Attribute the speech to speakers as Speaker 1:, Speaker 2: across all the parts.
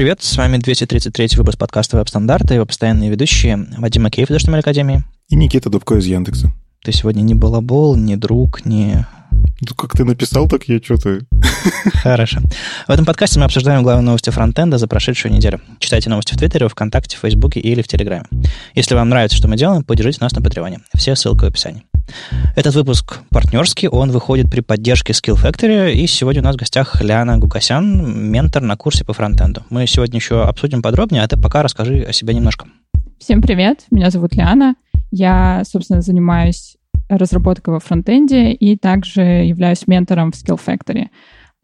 Speaker 1: Привет, с вами 233 выпуск подкаста «Веб-стандарты», его постоянные ведущие Вадим Макеев из HTML Академии.
Speaker 2: И Никита Дубко из Яндекса.
Speaker 1: Ты сегодня не балабол, не друг, не
Speaker 2: ну, как ты написал, так я что-то...
Speaker 1: Хорошо. В этом подкасте мы обсуждаем главные новости фронтенда за прошедшую неделю. Читайте новости в Твиттере, ВКонтакте, в Фейсбуке или в Телеграме. Если вам нравится, что мы делаем, поддержите нас на Патреоне. Все ссылки в описании. Этот выпуск партнерский, он выходит при поддержке Skill Factory, и сегодня у нас в гостях Ляна Гукасян, ментор на курсе по фронтенду. Мы сегодня еще обсудим подробнее, а ты пока расскажи о себе немножко.
Speaker 3: Всем привет, меня зовут Ляна. Я, собственно, занимаюсь разработкой во фронтенде и также являюсь ментором в Skill Factory.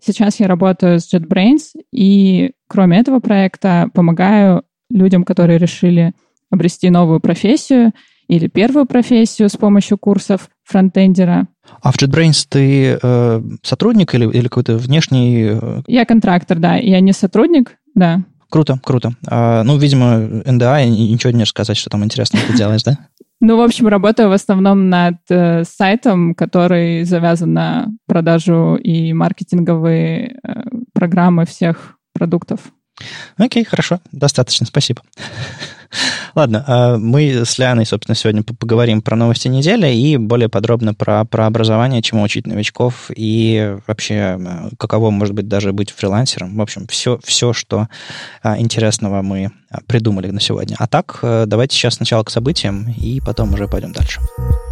Speaker 3: Сейчас я работаю с JetBrains, и кроме этого проекта помогаю людям, которые решили обрести новую профессию или первую профессию с помощью курсов фронтендера.
Speaker 1: А в JetBrains ты э, сотрудник или, или какой-то внешний? Э?
Speaker 3: Я контрактор, да. Я не сотрудник, да.
Speaker 1: Круто, круто. А, ну, видимо, НДА, ничего не рассказать, что там интересно ты делаешь, да?
Speaker 3: Ну, в общем, работаю в основном над э, сайтом, который завязан на продажу и маркетинговые э, программы всех продуктов.
Speaker 1: Окей, хорошо, достаточно, спасибо. Ладно, а мы с Лианой, собственно, сегодня поговорим про новости недели и более подробно про, про образование, чему учить новичков и вообще каково может быть даже быть фрилансером. В общем, все, все что а, интересного мы а, придумали на сегодня. А так, э, давайте сейчас сначала к событиям и потом уже пойдем дальше. К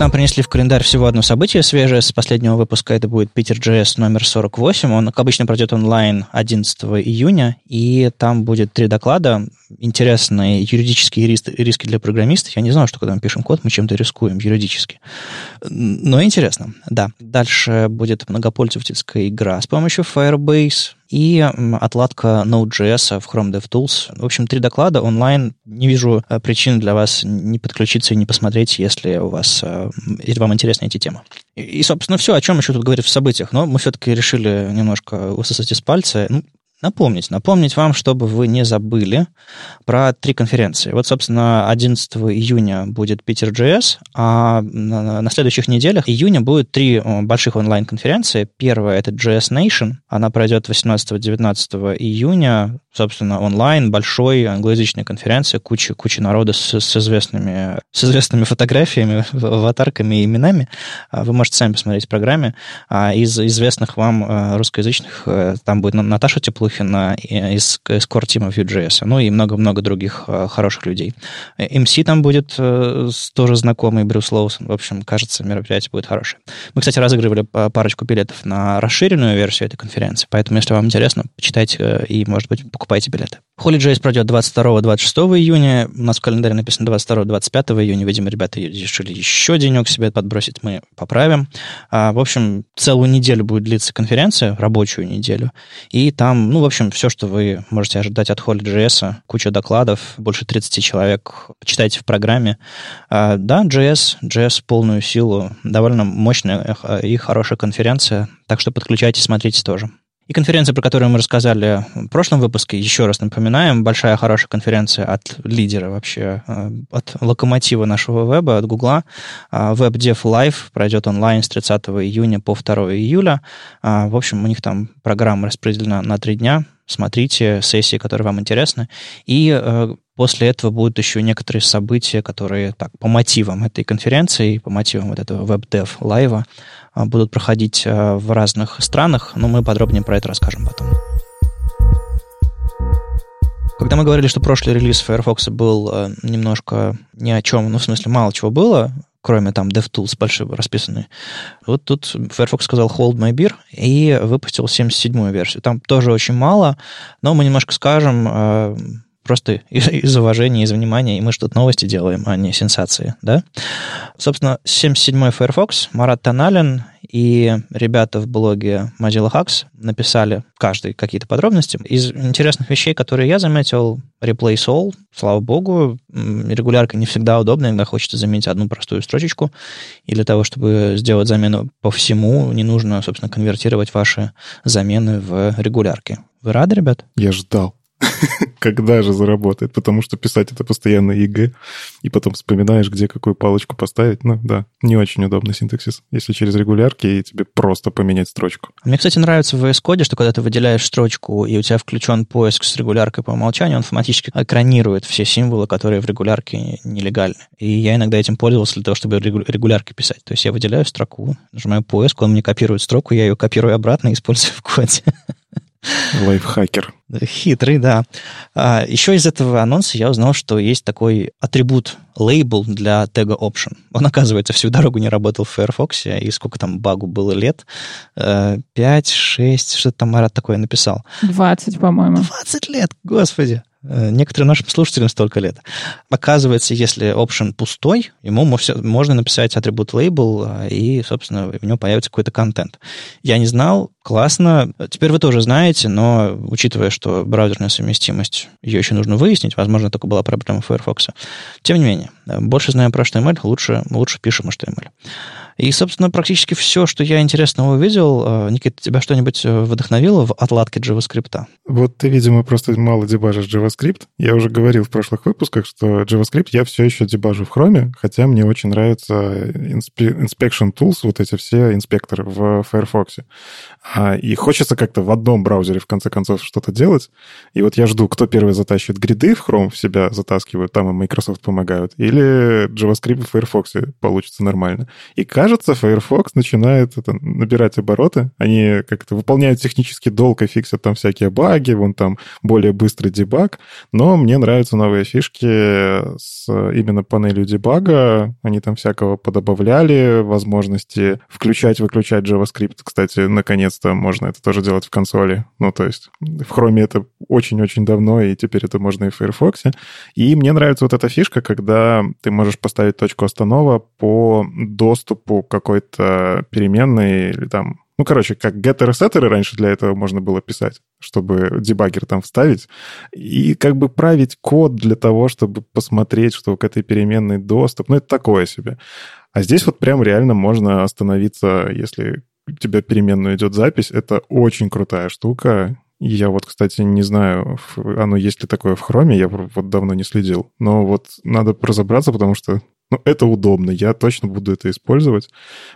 Speaker 1: нам принесли в календарь всего одно событие свежее с последнего выпуска. Это будет Питер JS номер 48. Он, как обычно, пройдет онлайн 11 июня, и там будет три доклада. Интересные юридические риски для программистов. Я не знал, что когда мы пишем код, мы чем-то рискуем юридически. Но интересно, да. Дальше будет многопользовательская игра с помощью Firebase и отладка Node.js в Chrome DevTools. В общем, три доклада онлайн. Не вижу э, причин для вас не подключиться и не посмотреть, если у вас, э, если вам интересны эти темы. И, собственно, все, о чем еще тут говорить в событиях. Но мы все-таки решили немножко высосать из пальца. Ну, напомнить, напомнить вам, чтобы вы не забыли про три конференции. Вот, собственно, 11 июня будет Питер JS, а на, следующих неделях июня будет три больших онлайн-конференции. Первая — это JS Nation, она пройдет 18-19 июня, собственно, онлайн, большой англоязычной конференции, куча, куча народа с, с, известными, с известными фотографиями, аватарками и именами. А вы можете сами посмотреть в программе. А из известных вам э, русскоязычных э, там будет Наташа Теплых, Мухина из, из core тима Vue.js, ну и много-много других э, хороших людей. MC там будет тоже знакомый, Брюс Лоусон. В общем, кажется, мероприятие будет хорошее. Мы, кстати, разыгрывали парочку билетов на расширенную версию этой конференции, поэтому, если вам интересно, почитайте и, может быть, покупайте билеты. HolyJS пройдет 22-26 июня. У нас в календаре написано 22-25 июня. Видимо, ребята решили еще денек себе подбросить. Мы поправим. А, в общем, целую неделю будет длиться конференция, рабочую неделю. И там, ну, в общем, все, что вы можете ожидать от HolyJS. Куча докладов, больше 30 человек. Читайте в программе. А, да, JS, JS полную силу. Довольно мощная и хорошая конференция. Так что подключайтесь, смотрите тоже. И конференция, про которую мы рассказали в прошлом выпуске, еще раз напоминаем, большая хорошая конференция от лидера вообще, э, от локомотива нашего веба, от Гугла. WebDev Live пройдет онлайн с 30 июня по 2 июля. А, в общем, у них там программа распределена на три дня. Смотрите сессии, которые вам интересны. И э, после этого будут еще некоторые события, которые так, по мотивам этой конференции, по мотивам вот этого WebDev лайва а, будут проходить а, в разных странах, но мы подробнее про это расскажем потом. Когда мы говорили, что прошлый релиз Firefox был а, немножко ни о чем, ну, в смысле, мало чего было, кроме там DevTools большой расписанный. Вот тут Firefox сказал hold my beer и выпустил 77-ю версию. Там тоже очень мало, но мы немножко скажем, просто из, уважения, из внимания, и мы что-то новости делаем, а не сенсации, да? Собственно, 77-й Firefox, Марат Таналин и ребята в блоге Mozilla Hacks написали каждый какие-то подробности. Из интересных вещей, которые я заметил, Replace All, слава богу, регулярка не всегда удобна, иногда хочется заменить одну простую строчечку, и для того, чтобы сделать замену по всему, не нужно, собственно, конвертировать ваши замены в регулярки. Вы рады, ребят?
Speaker 2: Я ждал. когда же заработает, потому что писать это постоянно ЕГЭ, и потом вспоминаешь, где какую палочку поставить. Ну да, не очень удобный синтаксис, если через регулярки и тебе просто поменять строчку.
Speaker 1: Мне, кстати, нравится в VS Code, что когда ты выделяешь строчку, и у тебя включен поиск с регуляркой по умолчанию, он автоматически экранирует все символы, которые в регулярке нелегальны. И я иногда этим пользовался для того, чтобы регулярки писать. То есть я выделяю строку, нажимаю поиск, он мне копирует строку, я ее копирую обратно и использую в коде.
Speaker 2: Лайфхакер.
Speaker 1: Хитрый, да. А, еще из этого анонса я узнал, что есть такой атрибут лейбл для тега option. Он, оказывается, всю дорогу не работал в Firefox, и сколько там багу было лет? Э, пять, шесть, что-то там Марат такое написал.
Speaker 3: Двадцать, по-моему.
Speaker 1: Двадцать лет, господи. Э, некоторым нашим слушателям столько лет. Оказывается, если option пустой, ему можно написать атрибут label, э, и, собственно, в нем появится какой-то контент. Я не знал, классно. Теперь вы тоже знаете, но учитывая, что браузерная совместимость, ее еще нужно выяснить, возможно, только была проблема Firefox. Тем не менее, э, больше знаем про HTML, лучше, лучше пишем HTML. И, собственно, практически все, что я интересного увидел. Э, Никита, тебя что-нибудь э, вдохновило в отладке JavaScript?
Speaker 2: Вот ты, видимо, просто мало дебажишь JavaScript. Я уже говорил в прошлых выпусках, что JavaScript я все еще дебажу в Chrome, хотя мне очень нравятся inspection tools, вот эти все инспекторы в Firefox. А, и хочется как-то в одном браузере, в конце концов, что-то делать. И вот я жду, кто первый затащит гриды в Chrome, в себя затаскивают, там и Microsoft помогают, или JavaScript в Firefox получится нормально. И кажется, кажется, Firefox начинает это, набирать обороты. Они как-то выполняют технический долг и фиксят там всякие баги, вон там более быстрый дебаг. Но мне нравятся новые фишки с именно панелью дебага. Они там всякого подобавляли, возможности включать-выключать JavaScript. Кстати, наконец-то можно это тоже делать в консоли. Ну, то есть в Chrome это очень-очень давно, и теперь это можно и в Firefox. И мне нравится вот эта фишка, когда ты можешь поставить точку останова по доступу какой-то переменной или там ну, короче, как getter сеттеры раньше для этого можно было писать, чтобы дебаггер там вставить, и как бы править код для того, чтобы посмотреть, что к этой переменной доступ. Ну, это такое себе. А здесь вот прям реально можно остановиться, если у тебя переменную идет запись. Это очень крутая штука. Я вот, кстати, не знаю, оно есть ли такое в хроме, я вот давно не следил. Но вот надо разобраться, потому что ну, это удобно, я точно буду это использовать.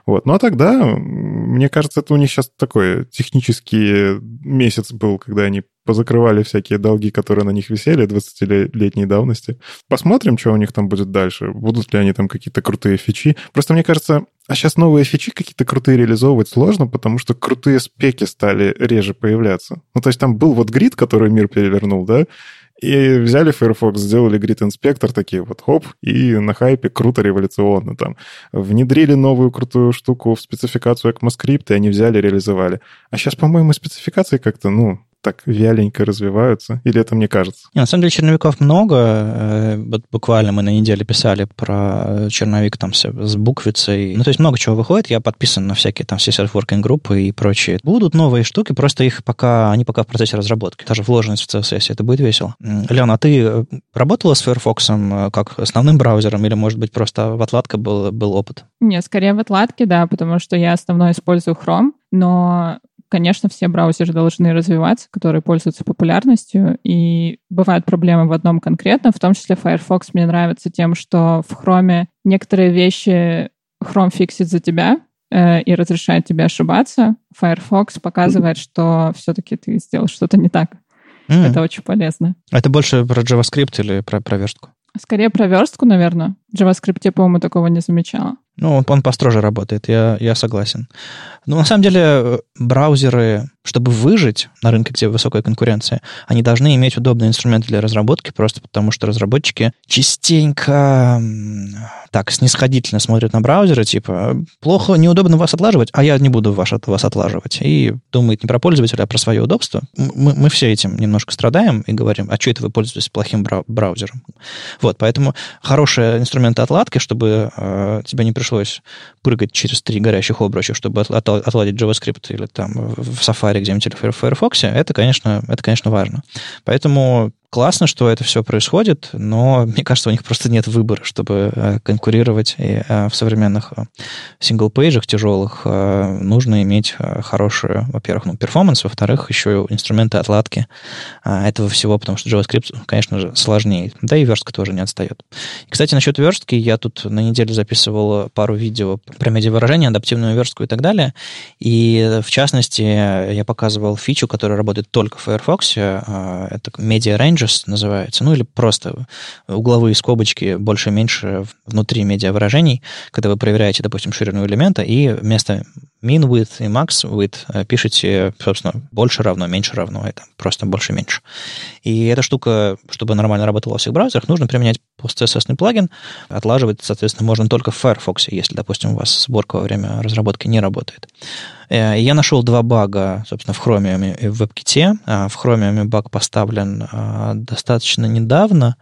Speaker 2: Вот. Ну, а тогда, мне кажется, это у них сейчас такой технический месяц был, когда они позакрывали всякие долги, которые на них висели 20-летней давности. Посмотрим, что у них там будет дальше. Будут ли они там какие-то крутые фичи. Просто мне кажется, а сейчас новые фичи какие-то крутые реализовывать сложно, потому что крутые спеки стали реже появляться. Ну, то есть там был вот грид, который мир перевернул, да, и взяли Firefox, сделали Grid Inspector, такие вот хоп, и на хайпе круто, революционно там. Внедрили новую крутую штуку в спецификацию ECMAScript, и они взяли, реализовали. А сейчас, по-моему, спецификации как-то, ну, так вяленько развиваются? Или это мне кажется?
Speaker 1: Не, на самом деле черновиков много. Э, вот буквально мы на неделе писали про черновик там с буквицей. Ну, то есть много чего выходит. Я подписан на всякие там все self-working группы и прочие. Будут новые штуки, просто их пока, они пока в процессе разработки. Даже вложенность в CSS, это будет весело. Леон, а ты э, работала с Firefox э, как основным браузером или, может быть, просто в отладке был, был опыт?
Speaker 3: Нет, скорее в отладке, да, потому что я основной использую Chrome, но конечно, все браузеры должны развиваться, которые пользуются популярностью, и бывают проблемы в одном конкретно, в том числе Firefox мне нравится тем, что в Chrome некоторые вещи Chrome фиксит за тебя э, и разрешает тебе ошибаться. Firefox показывает, что все-таки ты сделал что-то не так. Mm. Это очень полезно.
Speaker 1: А это больше про JavaScript или про, про верстку?
Speaker 3: Скорее про верстку, наверное. В JavaScript я, по-моему, такого не замечала.
Speaker 1: Ну, он, он построже работает, я, я согласен. Но на самом деле браузеры, чтобы выжить на рынке, где высокая конкуренция, они должны иметь удобные инструменты для разработки, просто потому что разработчики частенько так снисходительно смотрят на браузеры, типа, плохо, неудобно вас отлаживать, а я не буду вас, вас отлаживать. И думает не про пользователя, а про свое удобство. Мы, мы все этим немножко страдаем и говорим, а что это вы пользуетесь плохим браузером? Вот, поэтому хорошие инструменты отладки, чтобы э, тебе не пришлось прыгать через три горящих обруча, чтобы отладить JavaScript или там в Safari где-нибудь или в Firefox, это, конечно, это, конечно, важно. Поэтому классно, что это все происходит, но мне кажется, у них просто нет выбора, чтобы э, конкурировать и э, в современных single-page ах тяжелых нужно иметь хорошую, во-первых, ну, performance, во-вторых, еще инструменты отладки этого всего, потому что JavaScript, конечно же, сложнее. Да и верстка тоже не отстает. И, кстати, насчет верстки, я тут на неделе записывал пару видео про медиавыражение, адаптивную верстку и так далее, и в частности, я показывал фичу, которая работает только в Firefox, это Media Ranges называется, ну или просто угловые скобочки больше-меньше внутри медиавыражений, когда вы проверяете, допустим, ширину элемента, и вместо min width и max width э, пишете, собственно, больше равно, меньше равно, это просто больше-меньше. И эта штука, чтобы нормально работала во всех браузерах, нужно применять post-CSS плагин. Отлаживать, соответственно, можно только в Firefox, если, допустим, у вас сборка во время разработки не работает. Э, я нашел два бага, собственно, в Chromium и в WebKit. А в Chromium баг поставлен а, достаточно недавно,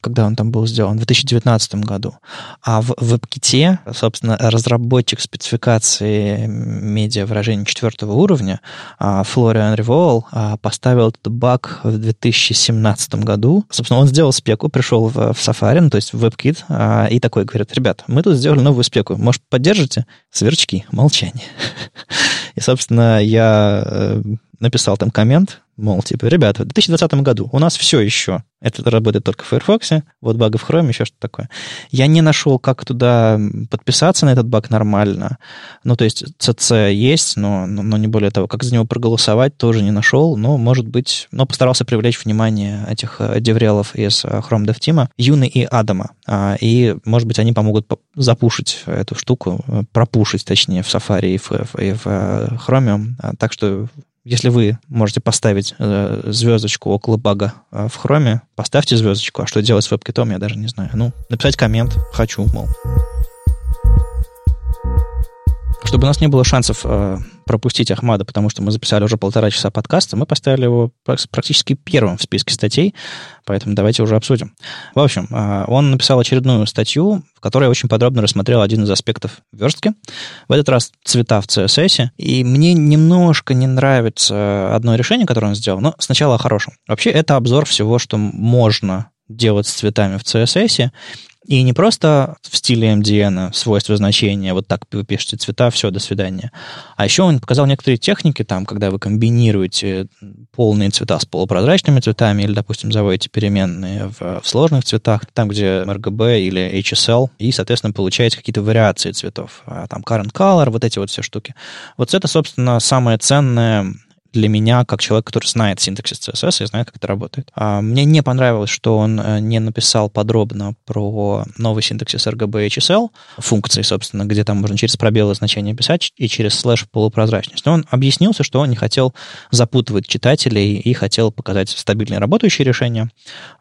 Speaker 1: когда он там был сделан, в 2019 году. А в WebKit, собственно, разработчик спецификации медиа выражений четвертого уровня, Флориан Ривол, поставил этот баг в 2017 году. Собственно, он сделал спеку, пришел в, Safari, ну, то есть в WebKit, и такой говорит, ребят, мы тут сделали новую спеку, может, поддержите? Сверчки, молчание. И, собственно, я э, написал там коммент, мол, типа, ребята, в 2020 году у нас все еще это работает только в Firefox, вот багы в Chrome, еще что-то такое. Я не нашел, как туда подписаться на этот баг нормально. Ну, то есть CC есть, но, но, не более того. Как за него проголосовать, тоже не нашел. Но, может быть, но постарался привлечь внимание этих э, деврелов из э, Chrome Dev Team, Юны и Адама. А, и, может быть, они помогут запушить эту штуку, э, пропушить, точнее, в Safari и в, и в Chromium. А, так что если вы можете поставить э, звездочку около бага э, в хроме, поставьте звездочку. А что делать с веб-китом, я даже не знаю. Ну, написать коммент «хочу», мол. Чтобы у нас не было шансов э, пропустить Ахмада, потому что мы записали уже полтора часа подкаста, мы поставили его практически первым в списке статей, поэтому давайте уже обсудим. В общем, э, он написал очередную статью, в которой очень подробно рассмотрел один из аспектов верстки. В этот раз цвета в CSS. И мне немножко не нравится одно решение, которое он сделал, но сначала о хорошем. Вообще, это обзор всего, что можно делать с цветами в CSS, и не просто в стиле MDN, свойства значения, вот так вы пишете цвета, все, до свидания. А еще он показал некоторые техники, там, когда вы комбинируете полные цвета с полупрозрачными цветами, или, допустим, заводите переменные в, в сложных цветах, там, где RGB или HSL, и, соответственно, получаете какие-то вариации цветов. А там current color, вот эти вот все штуки. Вот это, собственно, самое ценное для меня, как человек, который знает синтаксис CSS и знает, как это работает. А мне не понравилось, что он э, не написал подробно про новый синтаксис RGB HSL, функции, собственно, где там можно через пробелы значения писать и через слэш полупрозрачность. Но он объяснился, что он не хотел запутывать читателей и хотел показать стабильные работающие решения.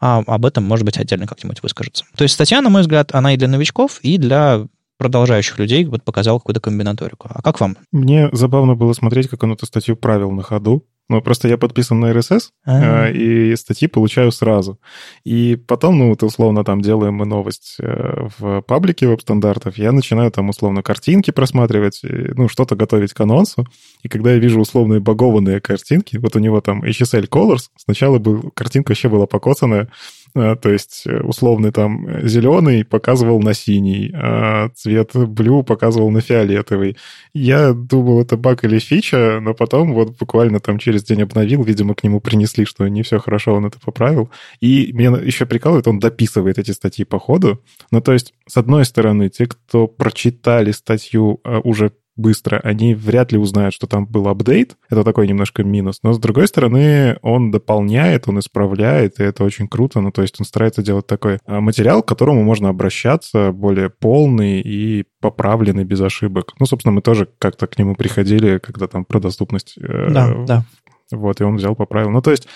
Speaker 1: А об этом, может быть, отдельно как-нибудь выскажется. То есть статья, на мой взгляд, она и для новичков, и для продолжающих людей вот показал какую-то комбинаторику. А как вам?
Speaker 2: Мне забавно было смотреть, как он эту статью правил на ходу. Ну, просто я подписан на RSS, А-а-а. Э, и статьи получаю сразу. И потом, ну, вот условно там делаем мы новость э, в паблике веб-стандартов, я начинаю там условно картинки просматривать, ну, что-то готовить к анонсу. И когда я вижу условные багованные картинки, вот у него там HSL Colors, сначала был, картинка вообще была покоцанная, а, то есть э, условный там э, зеленый показывал на синий, а цвет блю показывал на фиолетовый. Я думал, это баг или фича, но потом вот буквально там через день обновил, видимо, к нему принесли, что не все хорошо, он это поправил. И меня еще прикалывает, он дописывает эти статьи по ходу. Ну, то есть, с одной стороны, те, кто прочитали статью а, уже быстро, они вряд ли узнают, что там был апдейт. Это такой немножко минус. Но, с другой стороны, он дополняет, он исправляет, и это очень круто. Ну, то есть он старается делать такой а, материал, к которому можно обращаться, более полный и поправленный, без ошибок. Ну, собственно, мы тоже как-то к нему приходили, когда там про доступность...
Speaker 1: Э, да, да.
Speaker 2: Вот, и он взял, поправил. Ну, то есть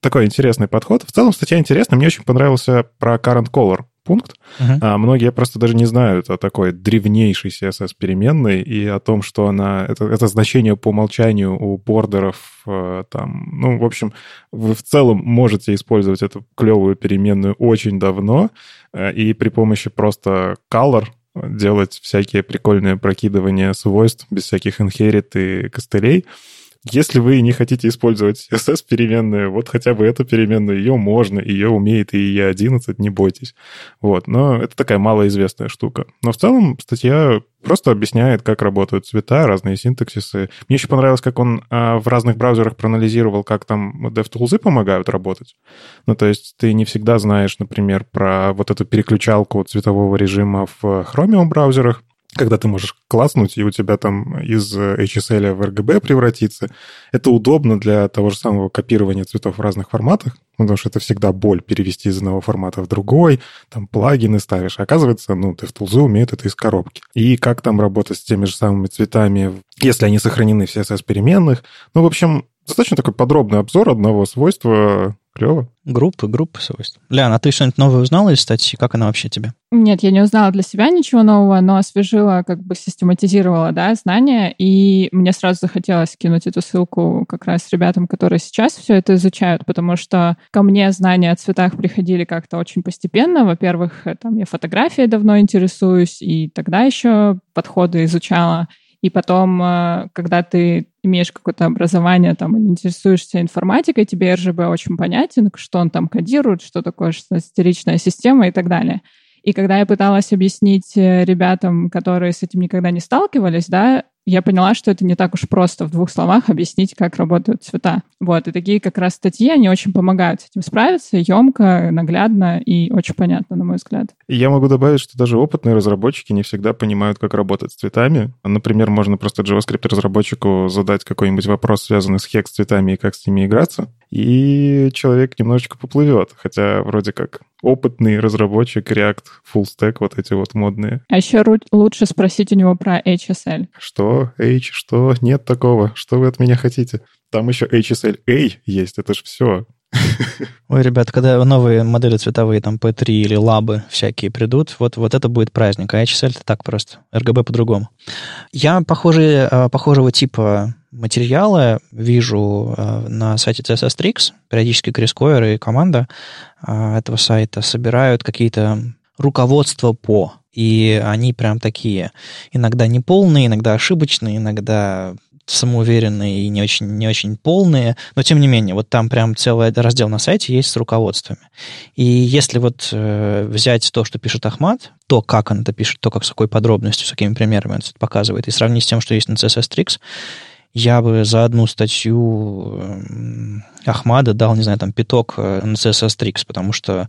Speaker 2: такой интересный подход. В целом статья интересная. Мне очень понравился про current color пункт. Uh-huh. А многие просто даже не знают о такой древнейшей CSS-переменной и о том, что она... Это, это значение по умолчанию у бордеров э, там... Ну, в общем, вы в целом можете использовать эту клевую переменную очень давно э, и при помощи просто color делать всякие прикольные прокидывания свойств без всяких inherit и костылей. Если вы не хотите использовать CSS-переменную, вот хотя бы эту переменную, ее можно, ее умеет и E11, не бойтесь. Вот, но это такая малоизвестная штука. Но в целом статья просто объясняет, как работают цвета, разные синтаксисы. Мне еще понравилось, как он а, в разных браузерах проанализировал, как там DevTools помогают работать. Ну, то есть ты не всегда знаешь, например, про вот эту переключалку цветового режима в Chromium браузерах, когда ты можешь класснуть, и у тебя там из HSL в RGB превратиться. Это удобно для того же самого копирования цветов в разных форматах, потому что это всегда боль перевести из одного формата в другой, там плагины ставишь. А оказывается, ну, DevTools умеют это из коробки. И как там работать с теми же самыми цветами, если они сохранены в CSS-переменных. Ну, в общем, достаточно такой подробный обзор одного свойства Клево.
Speaker 1: Группы, группы свойств. Лян, а ты что-нибудь новое узнала из статьи? Как она вообще тебе?
Speaker 3: Нет, я не узнала для себя ничего нового, но освежила, как бы систематизировала, да, знания, и мне сразу захотелось кинуть эту ссылку как раз ребятам, которые сейчас все это изучают, потому что ко мне знания о цветах приходили как-то очень постепенно. Во-первых, там я фотографией давно интересуюсь, и тогда еще подходы изучала. И потом, э, когда ты имеешь какое-то образование там интересуешься информатикой, тебе РЖБ очень понятен, что он там кодирует, что такое шестеричная система и так далее. И когда я пыталась объяснить э, ребятам, которые с этим никогда не сталкивались, да, я поняла, что это не так уж просто в двух словах объяснить, как работают цвета. Вот, и такие как раз статьи, они очень помогают с этим справиться, емко, наглядно и очень понятно, на мой взгляд.
Speaker 2: Я могу добавить, что даже опытные разработчики не всегда понимают, как работать с цветами. Например, можно просто JavaScript-разработчику задать какой-нибудь вопрос, связанный с хекс-цветами и как с ними играться, и человек немножечко поплывет, хотя вроде как опытный разработчик React, Full Stack, вот эти вот модные.
Speaker 3: А еще лучше спросить у него про HSL.
Speaker 2: Что? H? Что? Нет такого. Что вы от меня хотите? Там еще HSL-A есть, это же все.
Speaker 1: Ой, ребят, когда новые модели цветовые, там P3 или лабы всякие придут, вот, вот это будет праздник. А HSL это так просто. RGB по-другому. Я похожие, э, похожего типа материалы вижу э, на сайте CSS Tricks. Периодически Крис Койер и команда э, этого сайта собирают какие-то руководства по. И они прям такие. Иногда неполные, иногда ошибочные, иногда самоуверенные и не очень, не очень полные, но тем не менее, вот там прям целый раздел на сайте есть с руководствами. И если вот э, взять то, что пишет Ахмат, то, как он это пишет, то, как с какой подробностью, с какими примерами он это показывает, и сравнить с тем, что есть на CSS Tricks, я бы за одну статью эм, Ахмада дал, не знаю, там пяток э, на CSS Tricks, потому что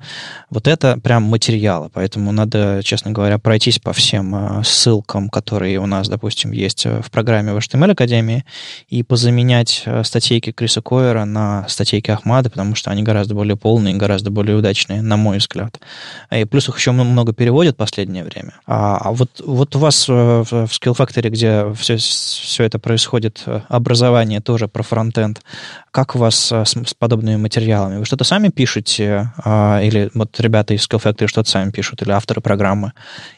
Speaker 1: вот это прям материалы, поэтому надо, честно говоря, пройтись по всем э, ссылкам, которые у нас, допустим, есть э, в программе в HTML Академии, и позаменять статейки Криса Койера на статейки Ахмада, потому что они гораздо более полные, гораздо более удачные, на мой взгляд. И плюс их еще много переводят в последнее время. А, а вот, вот у вас в Skill Factory, где все, все это происходит, образование тоже про фронтенд, как у вас с, с подобными материалами? Вы что-то сами пишете? А, или вот ребята из Skill Factory что-то сами пишут? Или авторы программы?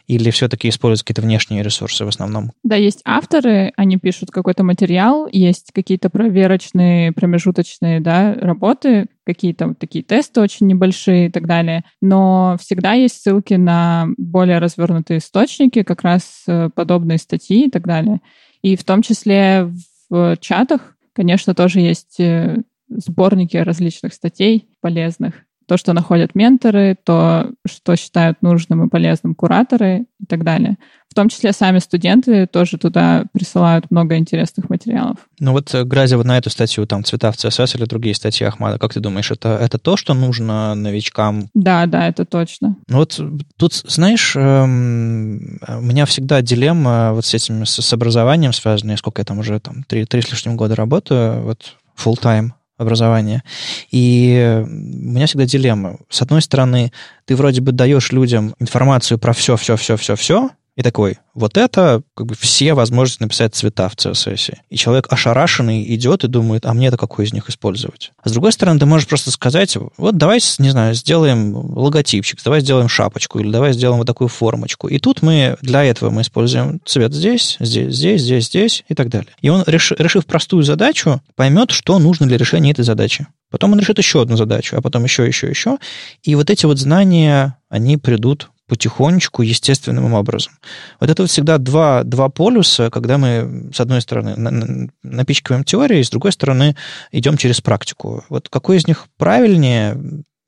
Speaker 1: Или все-таки используют какие-то внешние ресурсы в основном?
Speaker 3: Да, есть авторы, они пишут какой-то материал, есть какие-то проверочные, промежуточные да, работы, какие-то вот такие тесты очень небольшие и так далее. Но всегда есть ссылки на более развернутые источники, как раз э, подобные статьи и так далее. И в том числе в чатах Конечно, тоже есть э, сборники различных статей полезных. То, что находят менторы, то, что считают нужным и полезным кураторы и так далее. В том числе сами студенты тоже туда присылают много интересных материалов.
Speaker 1: Ну вот, э, глядя вот на эту статью, там, «Цвета в CSS» или другие статьи Ахмада, как ты думаешь, это, это то, что нужно новичкам?
Speaker 3: Да, да, это точно.
Speaker 1: Ну вот тут, знаешь, эм, у меня всегда дилемма вот с этим, с, с образованием связанная, сколько я там уже, там, три, три с лишним года работаю, вот, full time образования. И у меня всегда дилемма. С одной стороны, ты вроде бы даешь людям информацию про все, все, все, все, все, и такой, вот это как бы все возможности написать цвета в CSS. И человек ошарашенный идет и думает, а мне это какой из них использовать? А с другой стороны, ты можешь просто сказать, вот давай, не знаю, сделаем логотипчик, давай сделаем шапочку, или давай сделаем вот такую формочку. И тут мы для этого мы используем цвет здесь, здесь, здесь, здесь, здесь и так далее. И он, решив простую задачу, поймет, что нужно для решения этой задачи. Потом он решит еще одну задачу, а потом еще, еще, еще. И вот эти вот знания, они придут потихонечку, естественным образом. Вот это вот всегда два, два полюса, когда мы, с одной стороны, напичкиваем теорию, и с другой стороны, идем через практику. Вот какой из них правильнее,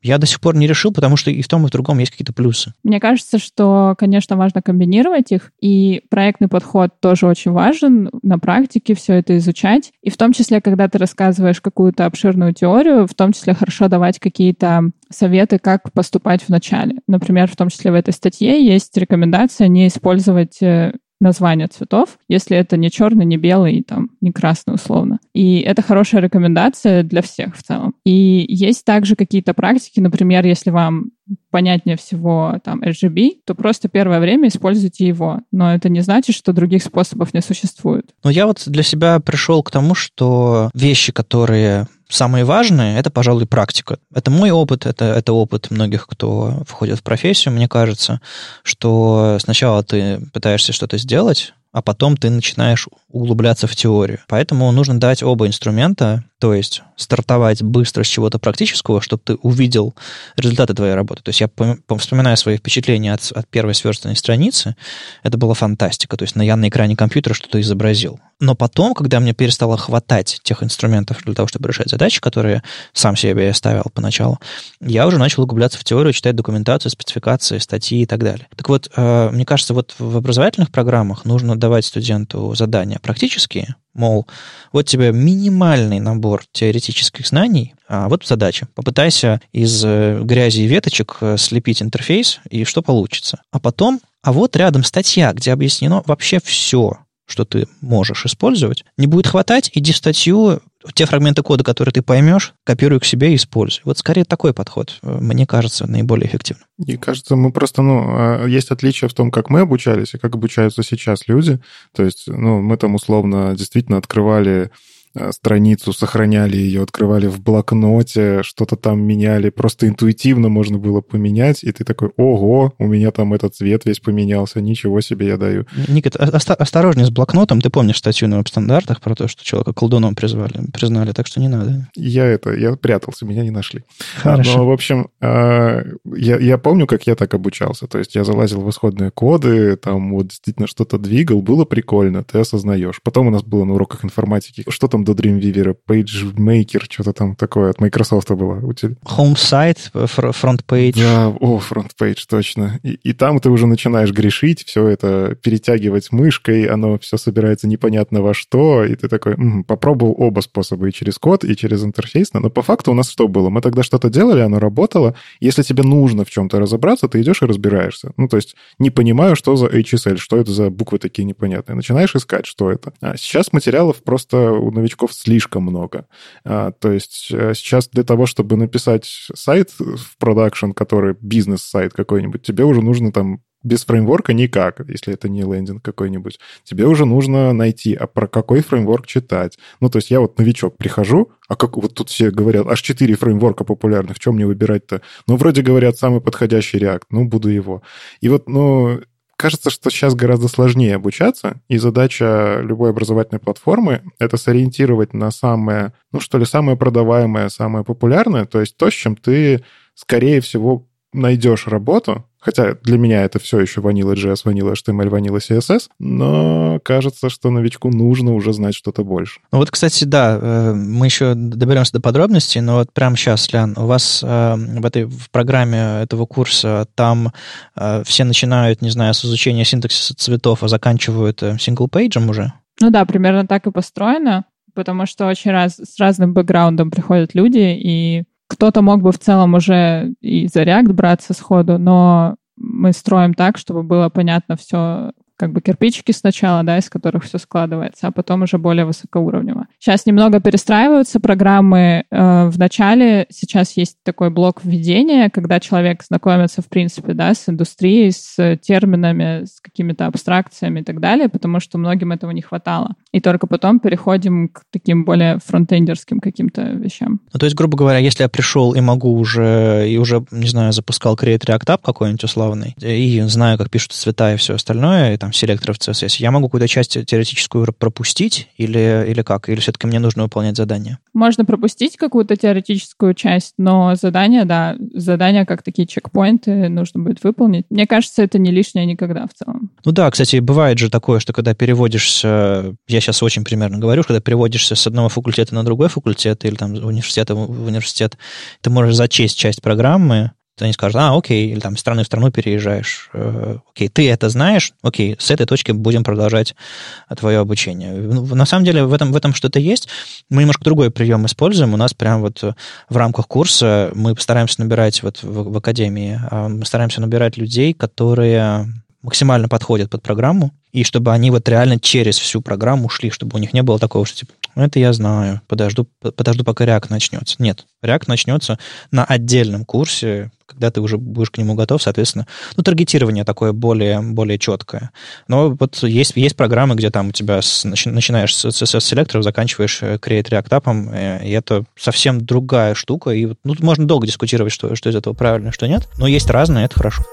Speaker 1: я до сих пор не решил, потому что и в том, и в другом есть какие-то плюсы.
Speaker 3: Мне кажется, что, конечно, важно комбинировать их, и проектный подход тоже очень важен, на практике все это изучать. И в том числе, когда ты рассказываешь какую-то обширную теорию, в том числе хорошо давать какие-то советы, как поступать в начале. Например, в том числе в этой статье есть рекомендация не использовать э, названия цветов, если это не черный, не белый, там, не красный условно. И это хорошая рекомендация для всех в целом. И есть также какие-то практики, например, если вам понятнее всего там RGB, то просто первое время используйте его. Но это не значит, что других способов не существует.
Speaker 1: Но я вот для себя пришел к тому, что вещи, которые самые важные, это, пожалуй, практика. Это мой опыт, это, это опыт многих, кто входит в профессию. Мне кажется, что сначала ты пытаешься что-то сделать, а потом ты начинаешь углубляться в теорию. Поэтому нужно дать оба инструмента, то есть стартовать быстро с чего-то практического, чтобы ты увидел результаты твоей работы. То есть я вспоминаю свои впечатления от, от первой сверстанной страницы. Это была фантастика. То есть я на экране компьютера что-то изобразил. Но потом, когда мне перестало хватать тех инструментов для того, чтобы решать задачи, которые сам себе ставил поначалу, я уже начал углубляться в теорию, читать документацию, спецификации, статьи и так далее. Так вот, э, мне кажется, вот в образовательных программах нужно давать студенту задания практические, мол, вот тебе минимальный набор теоретических знаний, а вот задача. Попытайся из э, грязи и веточек э, слепить интерфейс, и что получится. А потом, а вот рядом статья, где объяснено вообще все, что ты можешь использовать. Не будет хватать, иди в статью, те фрагменты кода, которые ты поймешь, копируй к себе и используй. Вот скорее такой подход, э, мне кажется, наиболее эффективным.
Speaker 2: Мне кажется, мы просто, ну, а, есть отличие в том, как мы обучались и как обучаются сейчас люди. То есть, ну, мы там условно действительно открывали страницу, сохраняли ее, открывали в блокноте, что-то там меняли, просто интуитивно можно было поменять, и ты такой, ого, у меня там этот цвет весь поменялся, ничего себе я даю.
Speaker 1: Ник, оста- осторожнее с блокнотом, ты помнишь статью на веб-стандартах про то, что человека колдуном призвали, признали, так что не надо.
Speaker 2: Я это, я прятался, меня не нашли.
Speaker 1: Хорошо.
Speaker 2: Но, в общем, э, я, я помню, как я так обучался, то есть я залазил в исходные коды, там вот действительно что-то двигал, было прикольно, ты осознаешь. Потом у нас было на уроках информатики, что там до Dreamweaver, PageMaker, что-то там такое от Microsoft было.
Speaker 1: Home сайт, front page.
Speaker 2: Да, о, front page, точно. И, и там ты уже начинаешь грешить, все это перетягивать мышкой, оно все собирается непонятно во что, и ты такой, м-м, попробовал оба способа, и через код, и через интерфейс. Но по факту у нас что было? Мы тогда что-то делали, оно работало. Если тебе нужно в чем-то разобраться, ты идешь и разбираешься. Ну, то есть не понимаю, что за HSL, что это за буквы такие непонятные. Начинаешь искать, что это. А сейчас материалов просто у новичков новичков слишком много. А, то есть э, сейчас для того, чтобы написать сайт в продакшн, который бизнес-сайт какой-нибудь, тебе уже нужно там без фреймворка никак, если это не лендинг какой-нибудь. Тебе уже нужно найти, а про какой фреймворк читать. Ну, то есть я вот новичок прихожу, а как вот тут все говорят, аж четыре фреймворка популярных, чем мне выбирать-то? Ну, вроде говорят, самый подходящий React, ну, буду его. И вот, ну, кажется, что сейчас гораздо сложнее обучаться, и задача любой образовательной платформы — это сориентировать на самое, ну что ли, самое продаваемое, самое популярное, то есть то, с чем ты, скорее всего, найдешь работу, Хотя для меня это все еще ванила JS, ванила HTML, ванила CSS, но кажется, что новичку нужно уже знать что-то больше.
Speaker 1: Ну вот, кстати, да, э, мы еще доберемся до подробностей, но вот прямо сейчас, Лян, у вас э, в этой в программе этого курса там э, все начинают, не знаю, с изучения синтаксиса цветов, а заканчивают single-page ем уже?
Speaker 3: Ну да, примерно так и построено, потому что очень раз, с разным бэкграундом приходят люди, и кто-то мог бы в целом уже и за React браться сходу, но мы строим так, чтобы было понятно все как бы кирпичики сначала, да, из которых все складывается, а потом уже более высокоуровнево. Сейчас немного перестраиваются программы э, в начале. Сейчас есть такой блок введения, когда человек знакомится, в принципе, да, с индустрией, с терминами, с какими-то абстракциями и так далее, потому что многим этого не хватало. И только потом переходим к таким более фронтендерским каким-то вещам.
Speaker 1: Ну, то есть, грубо говоря, если я пришел и могу уже, и уже, не знаю, запускал Create React App какой-нибудь условный, и знаю, как пишут цвета и все остальное, и там там, селекторов CSS, я могу какую-то часть теоретическую пропустить или, или как? Или все-таки мне нужно выполнять задание.
Speaker 3: Можно пропустить какую-то теоретическую часть, но задания, да, задания как такие чекпоинты нужно будет выполнить. Мне кажется, это не лишнее никогда в целом.
Speaker 1: Ну да, кстати, бывает же такое, что когда переводишься, я сейчас очень примерно говорю, когда переводишься с одного факультета на другой факультет или там университета в университет, ты можешь зачесть часть программы, они скажут, а, окей, или там страны в страну переезжаешь, э, окей, ты это знаешь, окей, с этой точки будем продолжать твое обучение. Ну, на самом деле в этом, в этом что-то есть. Мы немножко другой прием используем. У нас прям вот в рамках курса мы стараемся набирать вот в, в академии, мы стараемся набирать людей, которые максимально подходят под программу, и чтобы они вот реально через всю программу шли, чтобы у них не было такого, что типа, ну, это я знаю, подожду, подожду, пока React начнется. Нет, React начнется на отдельном курсе, когда ты уже будешь к нему готов, соответственно, ну, таргетирование такое более, более четкое. Но вот есть, есть программы, где там у тебя с, начинаешь с CSS-селекторов, заканчиваешь э, Create React App, э, и это совсем другая штука, и ну, можно долго дискутировать, что, что из этого правильно, что нет, но есть разное, это хорошо.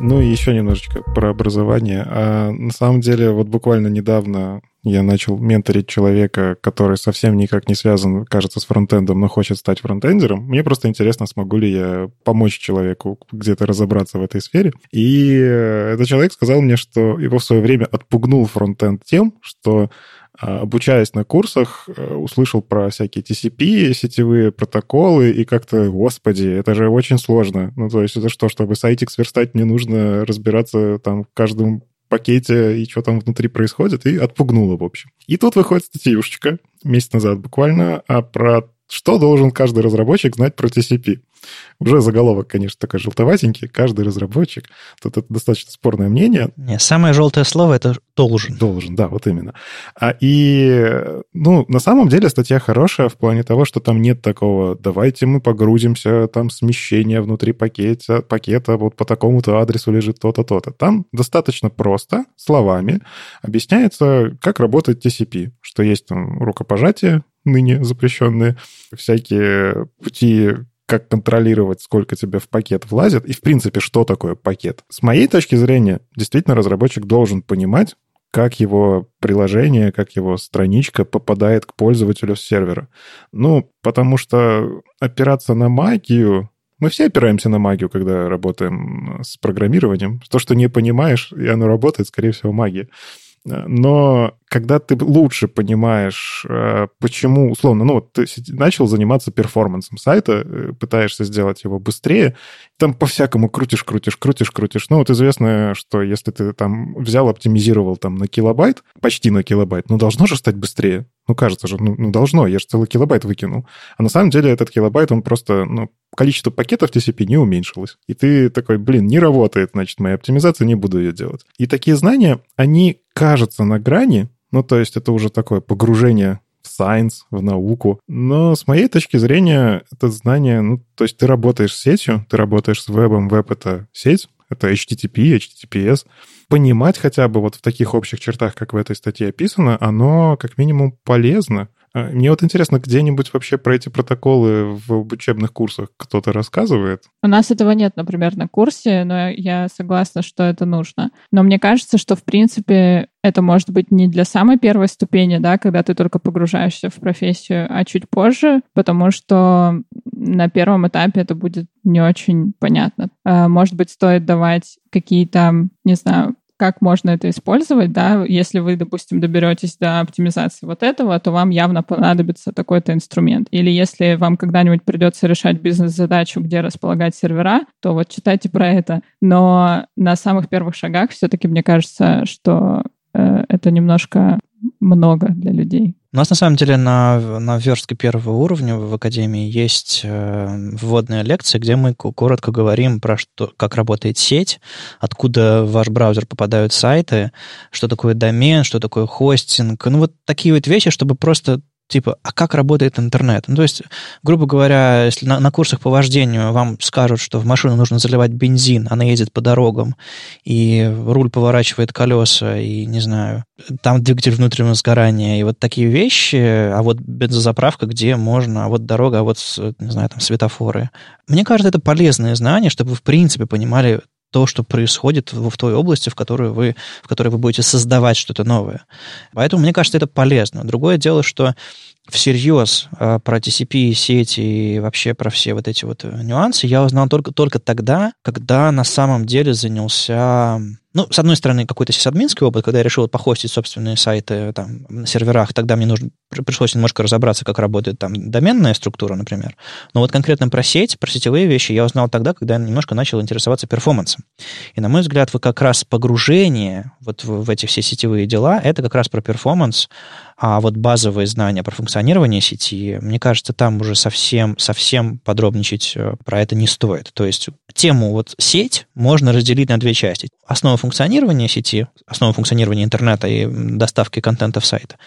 Speaker 2: Ну и еще немножечко про образование. А на самом деле, вот буквально недавно я начал менторить человека, который совсем никак не связан, кажется, с фронтендом, но хочет стать фронтендером. Мне просто интересно, смогу ли я помочь человеку где-то разобраться в этой сфере. И этот человек сказал мне, что его в свое время отпугнул фронтенд тем, что обучаясь на курсах, э, услышал про всякие TCP, сетевые протоколы, и как-то, господи, это же очень сложно. Ну, то есть это что, чтобы сайтик сверстать, мне нужно разбираться там в каждом пакете и что там внутри происходит, и отпугнуло, в общем. И тут выходит статьюшечка месяц назад буквально а про что должен каждый разработчик знать про TCP? Уже заголовок, конечно, такой желтоватенький. Каждый разработчик. Тут это достаточно спорное мнение.
Speaker 1: Не, самое желтое слово — это «должен».
Speaker 2: Должен, да, вот именно. А, и, ну, на самом деле статья хорошая в плане того, что там нет такого «давайте мы погрузимся, там смещение внутри пакета, пакета вот по такому-то адресу лежит то-то, то-то». Там достаточно просто, словами, объясняется, как работает TCP, что есть там рукопожатие, ныне запрещенные, всякие пути как контролировать, сколько тебе в пакет влазит, и, в принципе, что такое пакет. С моей точки зрения, действительно, разработчик должен понимать, как его приложение, как его страничка попадает к пользователю с сервера. Ну, потому что опираться на магию... Мы все опираемся на магию, когда работаем с программированием. То, что не понимаешь, и оно работает, скорее всего, магия. Но когда ты лучше понимаешь, э, почему, условно, ну вот ты начал заниматься перформансом сайта, э, пытаешься сделать его быстрее, там по-всякому крутишь, крутишь, крутишь, крутишь. Ну вот известно, что если ты там взял, оптимизировал там на килобайт, почти на килобайт, ну должно же стать быстрее. Ну кажется же, ну, ну должно, я же целый килобайт выкинул. А на самом деле этот килобайт, он просто, ну, количество пакетов TCP не уменьшилось. И ты такой, блин, не работает, значит, моя оптимизация, не буду ее делать. И такие знания, они кажутся на грани, ну, то есть это уже такое погружение в science, в науку. Но с моей точки зрения, это знание, ну, то есть ты работаешь с сетью, ты работаешь с вебом, веб — это сеть, это HTTP, HTTPS. Понимать хотя бы вот в таких общих чертах, как в этой статье описано, оно как минимум полезно. А, мне вот интересно, где-нибудь вообще про эти протоколы в учебных курсах кто-то рассказывает?
Speaker 3: У нас этого нет, например, на курсе, но я согласна, что это нужно. Но мне кажется, что, в принципе, это может быть не для самой первой ступени, да, когда ты только погружаешься в профессию, а чуть позже, потому что на первом этапе это будет не очень понятно. А, может быть, стоит давать какие-то, не знаю, как можно это использовать, да, если вы, допустим, доберетесь до оптимизации вот этого, то вам явно понадобится такой-то инструмент. Или если вам когда-нибудь придется решать бизнес-задачу, где располагать сервера, то вот читайте про это. Но на самых первых шагах все-таки мне кажется, что э, это немножко много для людей.
Speaker 1: У нас на самом деле на, на верстке первого уровня в Академии есть э, вводная лекция, где мы коротко говорим про что, как работает сеть, откуда в ваш браузер попадают сайты, что такое домен, что такое хостинг. Ну, вот такие вот вещи, чтобы просто типа, а как работает интернет? Ну, то есть, грубо говоря, если на, на курсах по вождению вам скажут, что в машину нужно заливать бензин, она едет по дорогам, и руль поворачивает колеса, и, не знаю, там двигатель внутреннего сгорания, и вот такие вещи, а вот бензозаправка, где можно, а вот дорога, а вот, не знаю, там светофоры. Мне кажется, это полезные знания, чтобы вы, в принципе, понимали то, что происходит в, в той области, в которой, вы, в которой вы будете создавать что-то новое. Поэтому, мне кажется, это полезно. Другое дело, что всерьез э, про TCP сети и вообще про все вот эти вот э, нюансы я узнал только, только тогда, когда на самом деле занялся ну, с одной стороны, какой-то сисадминский опыт, когда я решил похостить собственные сайты там, на серверах, тогда мне нужно, пришлось немножко разобраться, как работает там доменная структура, например. Но вот конкретно про сеть, про сетевые вещи я узнал тогда, когда я немножко начал интересоваться перформансом. И, на мой взгляд, вы как раз погружение вот в, в эти все сетевые дела, это как раз про перформанс, а вот базовые знания про функционирование сети, мне кажется, там уже совсем, совсем подробничать э, про это не стоит. То есть тему вот сеть можно разделить на две части. Основа функционирования сети, основа функционирования интернета и доставки контента в сайт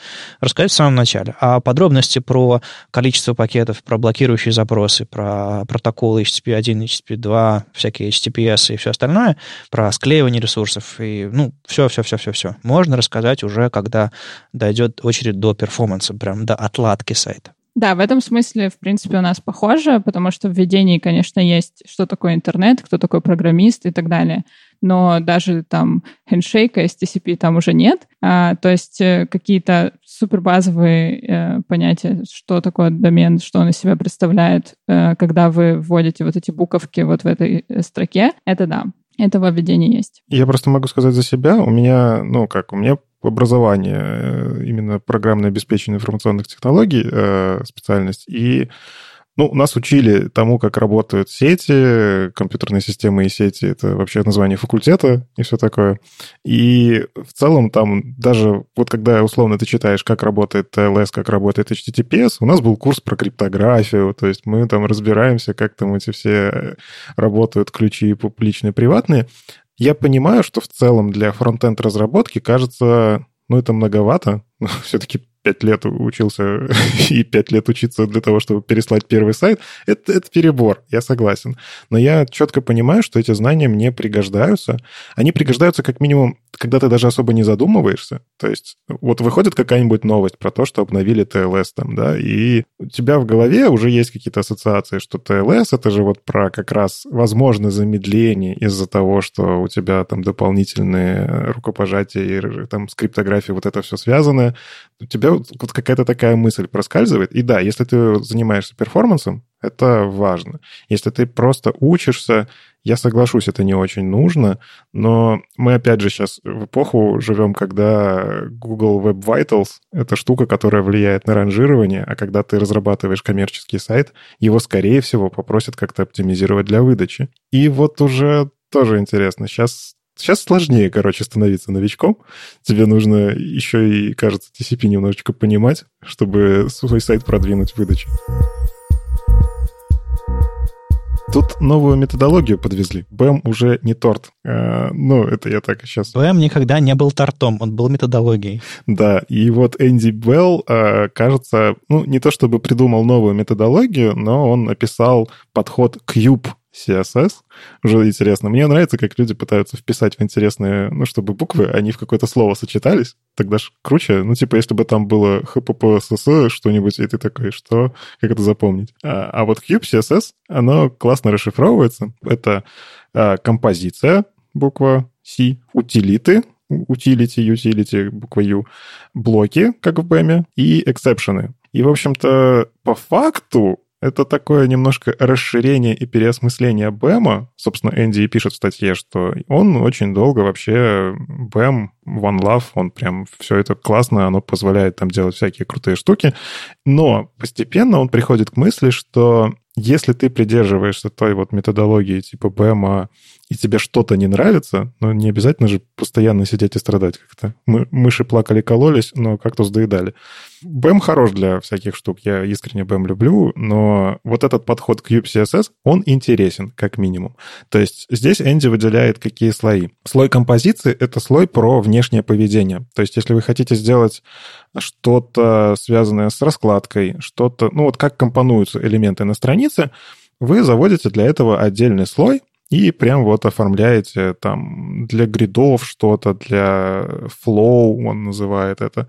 Speaker 1: рассказать в самом начале. А подробности про количество пакетов, про блокирующие запросы, про протоколы HTTP1, HTTP2, всякие HTTPS и все остальное, про склеивание ресурсов и, ну, все-все-все-все-все. Можно рассказать уже, когда дойдет очередь до перформанса, прям до отладки сайта.
Speaker 3: Да, в этом смысле, в принципе, у нас похоже, потому что в введении, конечно, есть, что такое интернет, кто такой программист и так далее. Но даже там хендшейка, STCP там уже нет. А, то есть э, какие-то супербазовые э, понятия, что такое домен, что он из себя представляет, э, когда вы вводите вот эти буковки вот в этой э, строке, это да. Этого введения есть.
Speaker 2: Я просто могу сказать за себя. У меня, ну как, у меня образование, э, именно программное обеспечение информационных технологий э, специальность. И ну, нас учили тому, как работают сети, компьютерные системы и сети. Это вообще название факультета и все такое. И в целом там даже вот когда условно ты читаешь, как работает TLS, как работает HTTPS, у нас был курс про криптографию, то есть мы там разбираемся, как там эти все работают ключи публичные, приватные. Я понимаю, что в целом для фронтенд разработки кажется, ну, это многовато. Все-таки пять лет учился и пять лет учиться для того, чтобы переслать первый сайт, это, это перебор, я согласен. Но я четко понимаю, что эти знания мне пригождаются. Они пригождаются как минимум, когда ты даже особо не задумываешься. То есть вот выходит какая-нибудь новость про то, что обновили TLS там, да, и у тебя в голове уже есть какие-то ассоциации, что TLS это же вот про как раз возможное замедление из-за того, что у тебя там дополнительные рукопожатия и там с криптографией вот это все связано. У тебя вот какая-то такая мысль проскальзывает. И да, если ты занимаешься перформансом, это важно. Если ты просто учишься, я соглашусь, это не очень нужно, но мы опять же сейчас в эпоху живем, когда Google Web Vitals — это штука, которая влияет на ранжирование, а когда ты разрабатываешь коммерческий сайт, его, скорее всего, попросят как-то оптимизировать для выдачи. И вот уже тоже интересно. Сейчас Сейчас сложнее, короче, становиться новичком. Тебе нужно еще и, кажется, TCP немножечко понимать, чтобы свой сайт продвинуть в выдаче. Тут новую методологию подвезли. БЭМ уже не торт. А, ну, это я так сейчас...
Speaker 1: БЭМ никогда не был тортом, он был методологией.
Speaker 2: Да, и вот Энди Белл, а, кажется, ну, не то чтобы придумал новую методологию, но он описал подход Cube CSS. Уже интересно. Мне нравится, как люди пытаются вписать в интересные, ну, чтобы буквы, они в какое-то слово сочетались. Тогда ж круче. Ну, типа, если бы там было HPPSS что-нибудь, и ты такой, что? Как это запомнить? А, а вот CUBE CSS, оно классно расшифровывается. Это а, композиция, буква C, утилиты, utility, utility, буква U, блоки, как в BEM, и exception ы. И, в общем-то, по факту это такое немножко расширение и переосмысление БЭМа. Собственно, Энди пишет в статье, что он очень долго вообще БЭМ, One Love, он прям все это классно, оно позволяет там делать всякие крутые штуки. Но постепенно он приходит к мысли, что если ты придерживаешься той вот методологии типа БЭМа, и тебе что-то не нравится, но не обязательно же постоянно сидеть и страдать как-то. Мы, мыши плакали, кололись, но кактус доедали. БЭМ хорош для всяких штук, я искренне БЭМ люблю, но вот этот подход к CubeCSS, он интересен, как минимум. То есть здесь Энди выделяет какие слои. Слой композиции — это слой про внешнее поведение. То есть если вы хотите сделать что-то связанное с раскладкой, что-то, ну вот как компонуются элементы на странице, вы заводите для этого отдельный слой, и прям вот оформляете там для гридов что-то, для flow он называет это.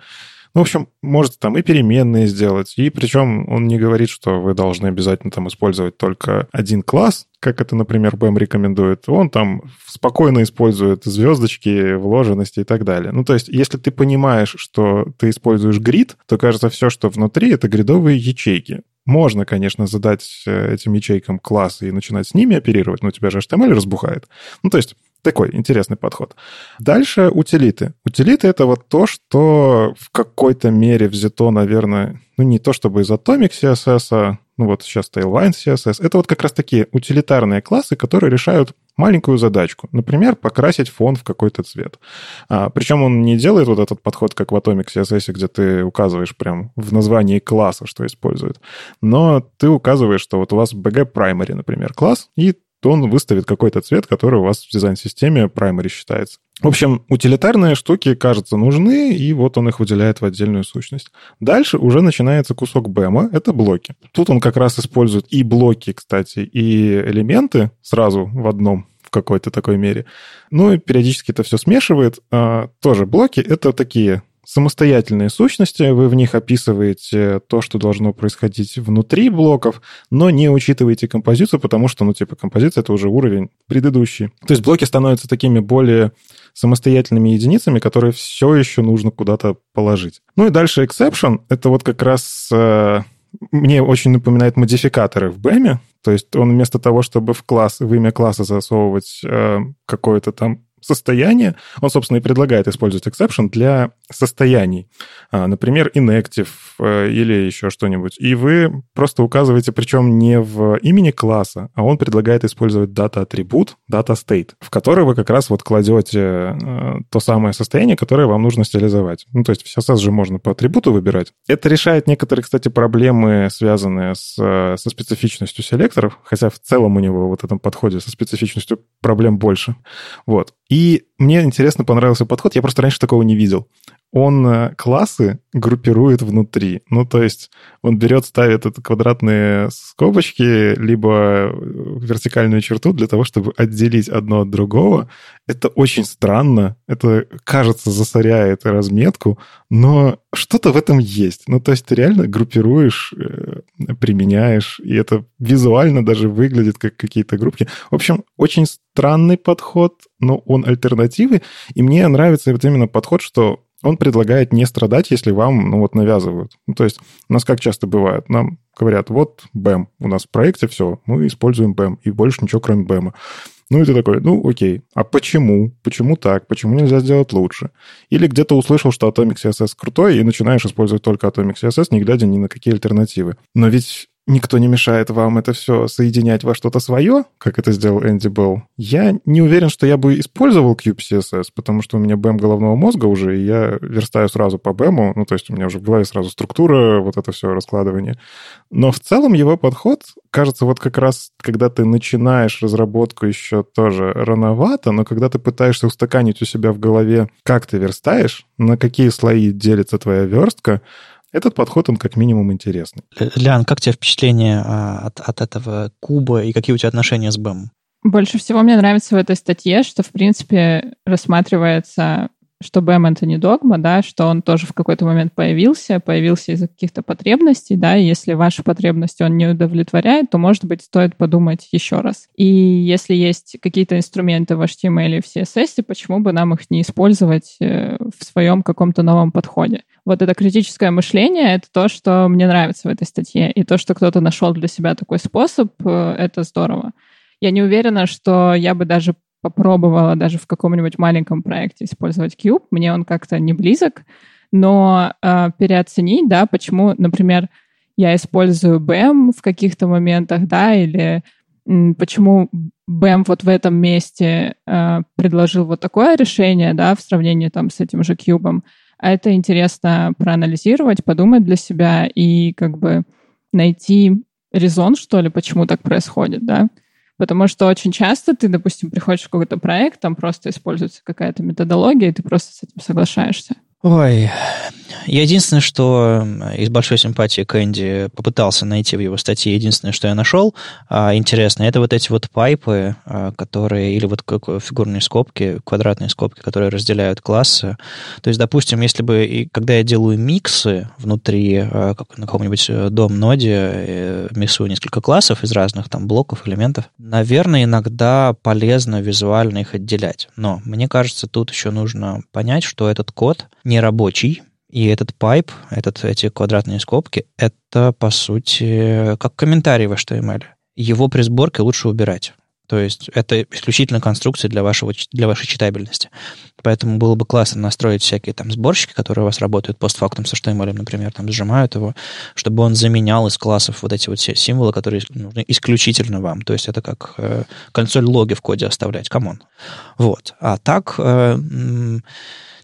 Speaker 2: Ну, в общем, можете там и переменные сделать, и причем он не говорит, что вы должны обязательно там использовать только один класс, как это, например, BEM рекомендует. Он там спокойно использует звездочки, вложенности и так далее. Ну, то есть, если ты понимаешь, что ты используешь грид, то, кажется, все, что внутри, это гридовые ячейки. Можно, конечно, задать э, этим ячейкам классы и начинать с ними оперировать, но у тебя же HTML разбухает. Ну, то есть такой интересный подход. Дальше утилиты. Утилиты — это вот то, что в какой-то мере взято, наверное, ну не то чтобы из Atomic CSS, а ну вот сейчас Tailwind CSS. Это вот как раз такие утилитарные классы, которые решают маленькую задачку. Например, покрасить фон в какой-то цвет. А, причем он не делает вот этот подход, как в Atomic CSS, где ты указываешь прям в названии класса, что использует. Но ты указываешь, что вот у вас BG Primary, например, класс, и то он выставит какой-то цвет, который у вас в дизайн-системе primary считается. В общем, утилитарные штуки, кажется, нужны, и вот он их выделяет в отдельную сущность. Дальше уже начинается кусок бэма, это блоки. Тут он как раз использует и блоки, кстати, и элементы сразу в одном в какой-то такой мере. Ну и периодически это все смешивает. А, тоже блоки — это такие самостоятельные сущности, вы в них описываете то, что должно происходить внутри блоков, но не учитываете композицию, потому что, ну, типа, композиция — это уже уровень предыдущий. То есть блоки становятся такими более самостоятельными единицами, которые все еще нужно куда-то положить. Ну и дальше exception — это вот как раз э, мне очень напоминает модификаторы в BEM, то есть он вместо того, чтобы в класс, в имя класса засовывать э, какое-то там состояние, он, собственно, и предлагает использовать exception для состояний. А, например, inactive э, или еще что-нибудь. И вы просто указываете, причем не в имени класса, а он предлагает использовать дата-атрибут, data-state, в который вы как раз вот кладете э, то самое состояние, которое вам нужно стилизовать. Ну, то есть в CSS же можно по атрибуту выбирать. Это решает некоторые, кстати, проблемы, связанные с, э, со специфичностью селекторов, хотя в целом у него вот этом подходе со специфичностью проблем больше. Вот. И мне интересно понравился подход, я просто раньше такого не видел он э, классы группирует внутри. Ну, то есть он берет, ставит это квадратные скобочки, либо вертикальную черту для того, чтобы отделить одно от другого. Это очень странно. Это, кажется, засоряет разметку, но что-то в этом есть. Ну, то есть ты реально группируешь, э, применяешь, и это визуально даже выглядит как какие-то группки. В общем, очень странный подход, но он альтернативы. И мне нравится вот именно подход, что он предлагает не страдать, если вам, ну, вот, навязывают. Ну, то есть у нас как часто бывает, нам говорят, вот BEM, у нас в проекте все, мы используем BEM, и больше ничего, кроме BEM. Ну, и ты такой, ну, окей, а почему? Почему так? Почему нельзя сделать лучше? Или где-то услышал, что Atomic CSS крутой, и начинаешь использовать только Atomic CSS, не глядя ни на какие альтернативы. Но ведь никто не мешает вам это все соединять во что-то свое, как это сделал Энди Белл, я не уверен, что я бы использовал Cube CSS, потому что у меня BEM головного мозга уже, и я верстаю сразу по BEM, ну, то есть у меня уже в голове сразу структура, вот это все раскладывание. Но в целом его подход, кажется, вот как раз, когда ты начинаешь разработку еще тоже рановато, но когда ты пытаешься устаканить у себя в голове, как ты верстаешь, на какие слои делится твоя верстка, этот подход, он как минимум интересный.
Speaker 1: Лян, как тебе впечатление а, от, от этого куба и какие у тебя отношения с БЭМ?
Speaker 3: Больше всего мне нравится в этой статье, что, в принципе, рассматривается что БМ это не догма, да, что он тоже в какой-то момент появился, появился из-за каких-то потребностей, да, и если ваши потребности он не удовлетворяет, то, может быть, стоит подумать еще раз. И если есть какие-то инструменты в HTML или в CSS, почему бы нам их не использовать э, в своем каком-то новом подходе? Вот это критическое мышление — это то, что мне нравится в этой статье, и то, что кто-то нашел для себя такой способ, э, это здорово. Я не уверена, что я бы даже попробовала даже в каком-нибудь маленьком проекте использовать Cube. Мне он как-то не близок, но э, переоценить, да, почему, например, я использую BEM в каких-то моментах, да, или почему BEM вот в этом месте э, предложил вот такое решение, да, в сравнении там с этим же Cube. А это интересно проанализировать, подумать для себя и как бы найти резон, что ли, почему так происходит, да. Потому что очень часто ты, допустим, приходишь в какой-то проект, там просто используется какая-то методология, и ты просто с этим соглашаешься.
Speaker 1: Ой, Я единственное, что из большой симпатии к Энди попытался найти в его статье, единственное, что я нашел а, интересно, это вот эти вот пайпы, а, которые, или вот фигурные скобки, квадратные скобки, которые разделяют классы. То есть, допустим, если бы, и когда я делаю миксы внутри а, как, на каком-нибудь э, дом-ноде, э, миксую несколько классов из разных там блоков, элементов, наверное, иногда полезно визуально их отделять. Но мне кажется, тут еще нужно понять, что этот код не рабочий, и этот пайп, этот, эти квадратные скобки, это, по сути, как комментарий в HTML. Его при сборке лучше убирать. То есть это исключительно конструкция для, вашего, для вашей читабельности. Поэтому было бы классно настроить всякие там сборщики, которые у вас работают постфактум с HTML, например, там сжимают его, чтобы он заменял из классов вот эти вот все символы, которые нужны исключительно вам. То есть это как э, console log и в коде оставлять. Come on. Вот. А так... Э,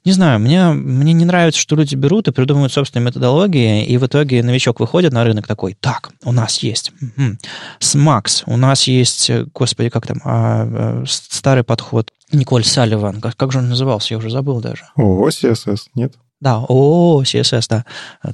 Speaker 1: не знаю, мне, мне не нравится, что люди берут и придумывают собственные методологии, и в итоге новичок выходит на рынок такой, так, у нас есть Smax, у нас есть, господи, как там, а, а, старый подход, Николь Салливан, как, как же он назывался, я уже забыл даже.
Speaker 2: О, CSS, нет?
Speaker 1: Да, о, CSS, да,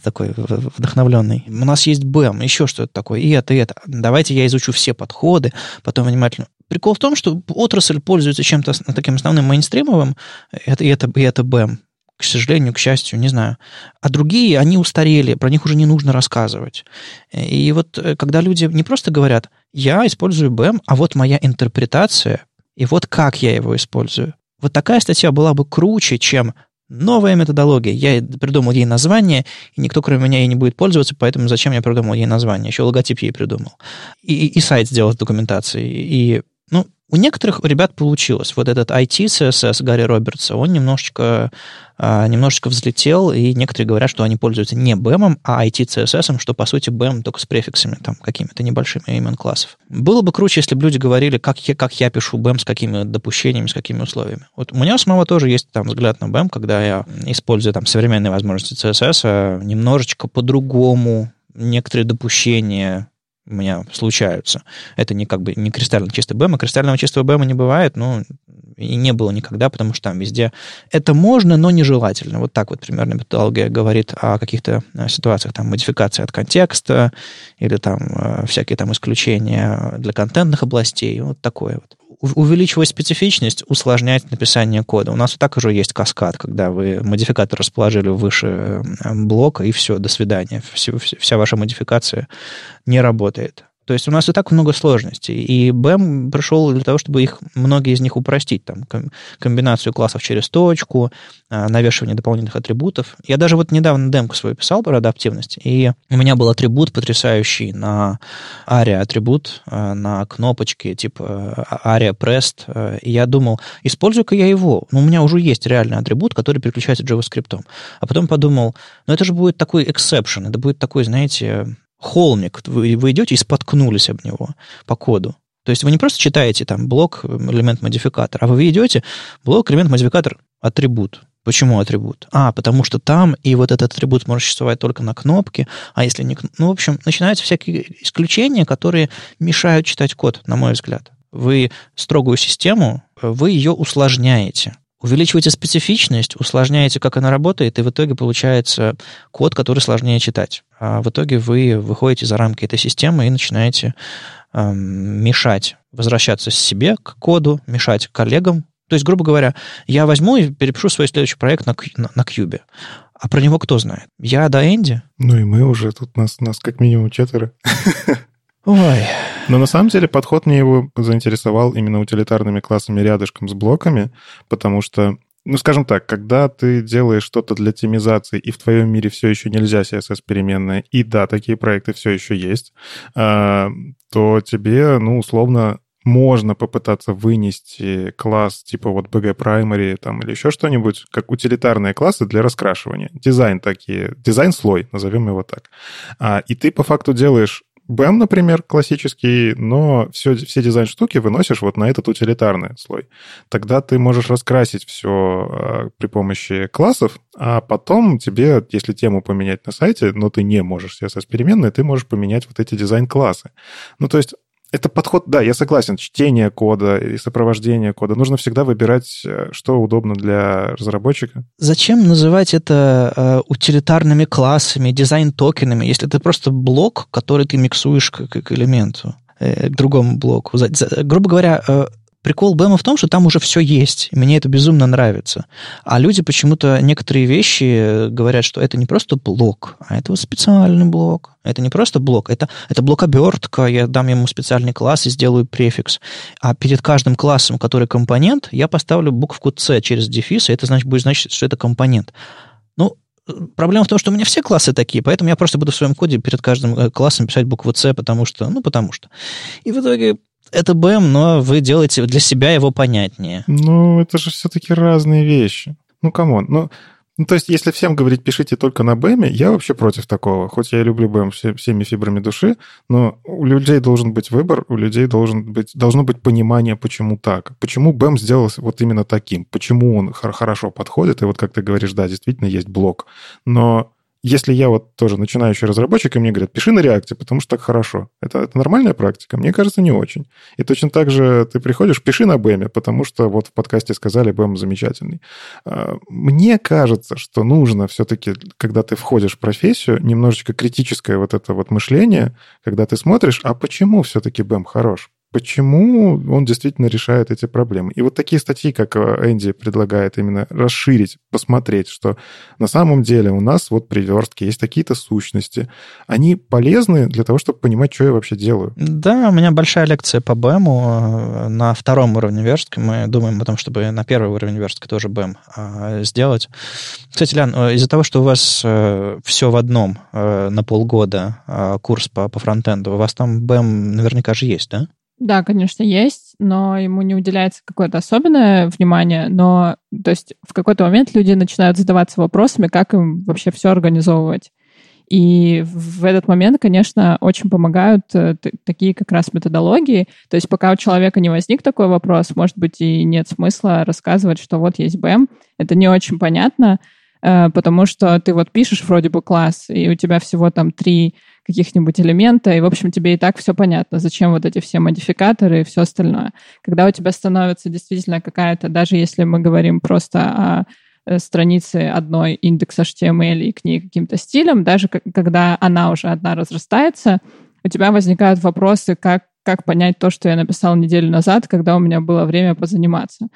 Speaker 1: такой вдохновленный. У нас есть BEM, еще что-то такое, и это, и это. Давайте я изучу все подходы, потом внимательно Прикол в том, что отрасль пользуется чем-то таким основным мейнстримовым, это, и, это, и это BEM, к сожалению, к счастью, не знаю. А другие, они устарели, про них уже не нужно рассказывать. И вот э, когда люди не просто говорят, я использую BEM, а вот моя интерпретация, и вот как я его использую. Вот такая статья была бы круче, чем новая методология. Я придумал ей название, и никто, кроме меня, ей не будет пользоваться, поэтому зачем я придумал ей название? Еще логотип ей придумал. И, и сайт сделал с документацией. И у некоторых ребят получилось. Вот этот IT CSS Гарри Робертса, он немножечко, а, немножечко взлетел, и некоторые говорят, что они пользуются не BEM, а IT CSS, что, по сути, BEM только с префиксами, там, какими-то небольшими имен классов. Было бы круче, если бы люди говорили, как я, как я пишу BEM, с какими допущениями, с какими условиями. Вот у меня самого тоже есть там взгляд на BEM, когда я использую там современные возможности CSS а немножечко по-другому, некоторые допущения у меня случаются. Это не как бы не кристально чистый БЭМ, а кристального чистого БЭМа не бывает, ну, и не было никогда, потому что там везде это можно, но нежелательно. Вот так вот примерно методология говорит о каких-то э, ситуациях, там, модификации от контекста или там э, всякие там исключения для контентных областей, вот такое вот увеличивая специфичность, усложнять написание кода. У нас и так уже есть каскад, когда вы модификатор расположили выше э, блока, и все, до свидания. Вся ваша модификация не работает. То есть у нас и так много сложностей. И BEM пришел для того, чтобы их, многие из них упростить. Там, комбинацию классов через точку, а, навешивание дополнительных атрибутов. Я даже вот недавно демку свою писал про адаптивность, и у меня был атрибут потрясающий на ARIA атрибут, а, на кнопочке типа ARIA Pressed. И я думал, использую-ка я его. Ну, у меня уже есть реальный атрибут, который переключается JavaScript. А потом подумал, ну это же будет такой exception, это будет такой, знаете, холмик, вы, вы идете и споткнулись об него по коду. То есть вы не просто читаете там блок, элемент модификатор, а вы идете блок, элемент модификатор, атрибут. Почему атрибут? А, потому что там и вот этот атрибут может существовать только на кнопке, а если не... Ну, в общем, начинаются всякие исключения, которые мешают читать код, на мой взгляд. Вы строгую систему, вы ее усложняете увеличиваете специфичность, усложняете, как она работает, и в итоге получается код, который сложнее читать. А в итоге вы выходите за рамки этой системы и начинаете эм, мешать, возвращаться себе к коду, мешать коллегам. То есть, грубо говоря, я возьму и перепишу свой следующий проект на, на, на Cube. А про него кто знает? Я до Энди?
Speaker 2: Ну и мы уже, тут нас, нас как минимум четверо.
Speaker 1: Ой.
Speaker 2: Но на самом деле подход мне его заинтересовал именно утилитарными классами рядышком с блоками, потому что ну, скажем так, когда ты делаешь что-то для темизации, и в твоем мире все еще нельзя CSS-переменная, и да, такие проекты все еще есть, а, то тебе, ну, условно, можно попытаться вынести класс типа вот BG Primary там, или еще что-нибудь, как утилитарные классы для раскрашивания. Дизайн такие, дизайн-слой, назовем его так. А, и ты по факту делаешь BEM, например, классический, но все, все дизайн-штуки выносишь вот на этот утилитарный слой. Тогда ты можешь раскрасить все э, при помощи классов, а потом тебе, если тему поменять на сайте, но ты не можешь CSS-переменные, ты можешь поменять вот эти дизайн-классы. Ну, то есть это подход, да, я согласен, чтение кода и сопровождение кода. Нужно всегда выбирать, э, что удобно для разработчика.
Speaker 1: Зачем называть это э, утилитарными классами, дизайн-токенами, если это просто блок, который ты миксуешь к, к элементу, э, к другому блоку? За, за, грубо говоря, э, Прикол БЭМа в том, что там уже все есть, мне это безумно нравится. А люди почему-то некоторые вещи говорят, что это не просто блок, а это вот специальный блок. Это не просто блок, это, это блок-обертка, я дам ему специальный класс и сделаю префикс. А перед каждым классом, который компонент, я поставлю букву C через дефис, и это значит, будет значить, что это компонент. Ну, Проблема в том, что у меня все классы такие, поэтому я просто буду в своем коде перед каждым э, классом писать букву C, потому что, ну, потому что. И в итоге это БЭМ, но вы делаете для себя его понятнее.
Speaker 2: Ну, это же все-таки разные вещи. Ну, come on. Ну, ну, то есть, если всем говорить, пишите только на БЭМе, я вообще против такого. Хоть я и люблю БЭМ все, всеми фибрами души, но у людей должен быть выбор, у людей должен быть, должно быть понимание, почему так. Почему БЭМ сделался вот именно таким, почему он хорошо подходит. И вот, как ты говоришь, да, действительно есть блок. Но если я вот тоже начинающий разработчик, и мне говорят, пиши на реакте, потому что так хорошо. Это, это нормальная практика? Мне кажется, не очень. И точно так же ты приходишь, пиши на бэме, потому что вот в подкасте сказали, бэм замечательный. А, мне кажется, что нужно все-таки, когда ты входишь в профессию, немножечко критическое вот это вот мышление, когда ты смотришь, а почему все-таки бэм хорош? Почему он действительно решает эти проблемы. И вот такие статьи, как э, Энди предлагает именно расширить, посмотреть, что на самом деле у нас вот при верстке есть такие-то сущности. Они полезны для того, чтобы понимать, что я вообще делаю.
Speaker 1: Да, у меня большая лекция по БЭМу э, на втором уровне верстки. Мы думаем о том, чтобы на первый уровень верстки тоже БЭМ э, сделать. Кстати, Лян, из-за того, что у вас все в одном на полгода курс по, по фронтенду, у вас там БЭМ наверняка же есть, да?
Speaker 3: Да, конечно, есть, но ему не уделяется какое-то особенное внимание, но то есть в какой-то момент люди начинают задаваться вопросами, как им вообще все организовывать. И в этот момент, конечно, очень помогают э, такие как раз методологии. То есть пока у человека не возник такой вопрос, может быть, и нет смысла рассказывать, что вот есть БЭМ. Это не очень понятно, э, потому что ты вот пишешь вроде бы класс, и у тебя всего там три каких-нибудь элемента, и, в общем, тебе и так все понятно, зачем вот эти все модификаторы и все остальное. Когда у тебя становится действительно какая-то, даже если мы говорим просто о э, странице одной индекс HTML и к ней каким-то стилем, даже когда она уже одна разрастается, у тебя возникают вопросы, как, как понять то, что я написал неделю назад, когда у меня было время позаниматься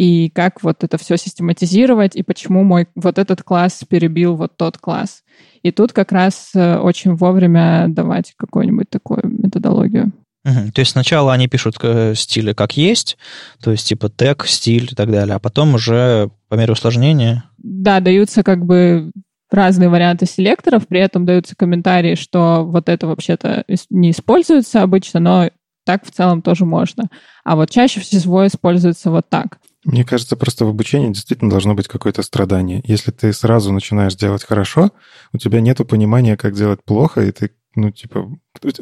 Speaker 3: и как вот это все систематизировать, и почему мой вот этот класс перебил вот тот класс. И тут как раз э, очень вовремя давать какую-нибудь такую методологию.
Speaker 1: Угу. То есть сначала они пишут э, стили как есть, то есть типа тег, стиль и так далее, а потом уже по мере усложнения...
Speaker 3: Да, даются как бы разные варианты селекторов, при этом даются комментарии, что вот это вообще-то не используется обычно, но так в целом тоже можно. А вот чаще всего используется вот так.
Speaker 2: Мне кажется, просто в обучении действительно должно быть какое-то страдание. Если ты сразу начинаешь делать хорошо, у тебя нет понимания, как делать плохо, и ты, ну, типа...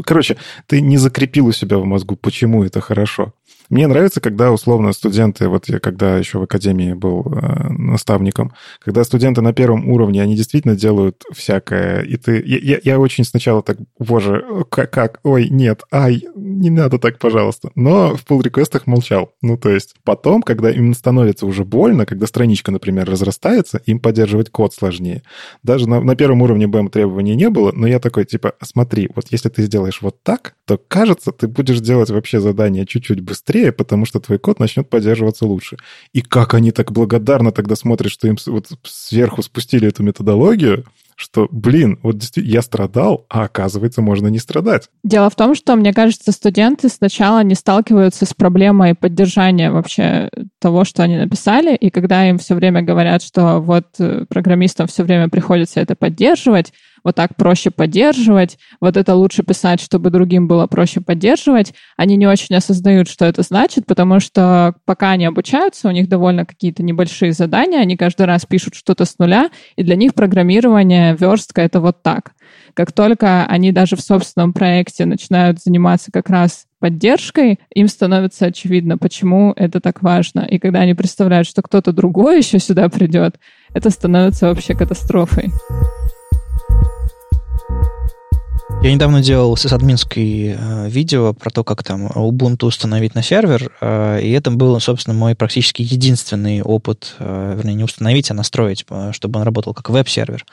Speaker 2: Короче, ты не закрепил у себя в мозгу, почему это хорошо. Мне нравится, когда условно студенты, вот я когда еще в академии был э, наставником, когда студенты на первом уровне, они действительно делают всякое, и ты... Я, я, очень сначала так, боже, как, как, ой, нет, ай, не надо так, пожалуйста. Но в pull реквестах молчал. Ну, то есть потом, когда им становится уже больно, когда страничка, например, разрастается, им поддерживать код сложнее. Даже на, на первом уровне BM требований не было, но я такой, типа, смотри, вот если ты сделаешь вот так, то, кажется, ты будешь делать вообще задание чуть-чуть быстрее, быстрее, потому что твой код начнет поддерживаться лучше. И как они так благодарно тогда смотрят, что им вот сверху спустили эту методологию, что, блин, вот я страдал, а оказывается, можно не страдать.
Speaker 3: Дело в том, что, мне кажется, студенты сначала не сталкиваются с проблемой поддержания вообще того, что они написали, и когда им все время говорят, что вот э, программистам все время приходится это поддерживать, вот так проще поддерживать, вот это лучше писать, чтобы другим было проще поддерживать. Они не очень осознают, что это значит, потому что пока они обучаются, у них довольно какие-то небольшие задания, они каждый раз пишут что-то с нуля, и для них программирование, верстка — это вот так. Как только они даже в собственном проекте начинают заниматься как раз поддержкой, им становится очевидно, почему это так важно. И когда они представляют, что кто-то другой еще сюда придет, это становится вообще катастрофой.
Speaker 1: Я недавно делал сисадминское э, видео про то, как там Ubuntu установить на сервер, э, и это был, собственно, мой практически единственный опыт, э, вернее, не установить, а настроить, э, чтобы он работал как веб-сервер.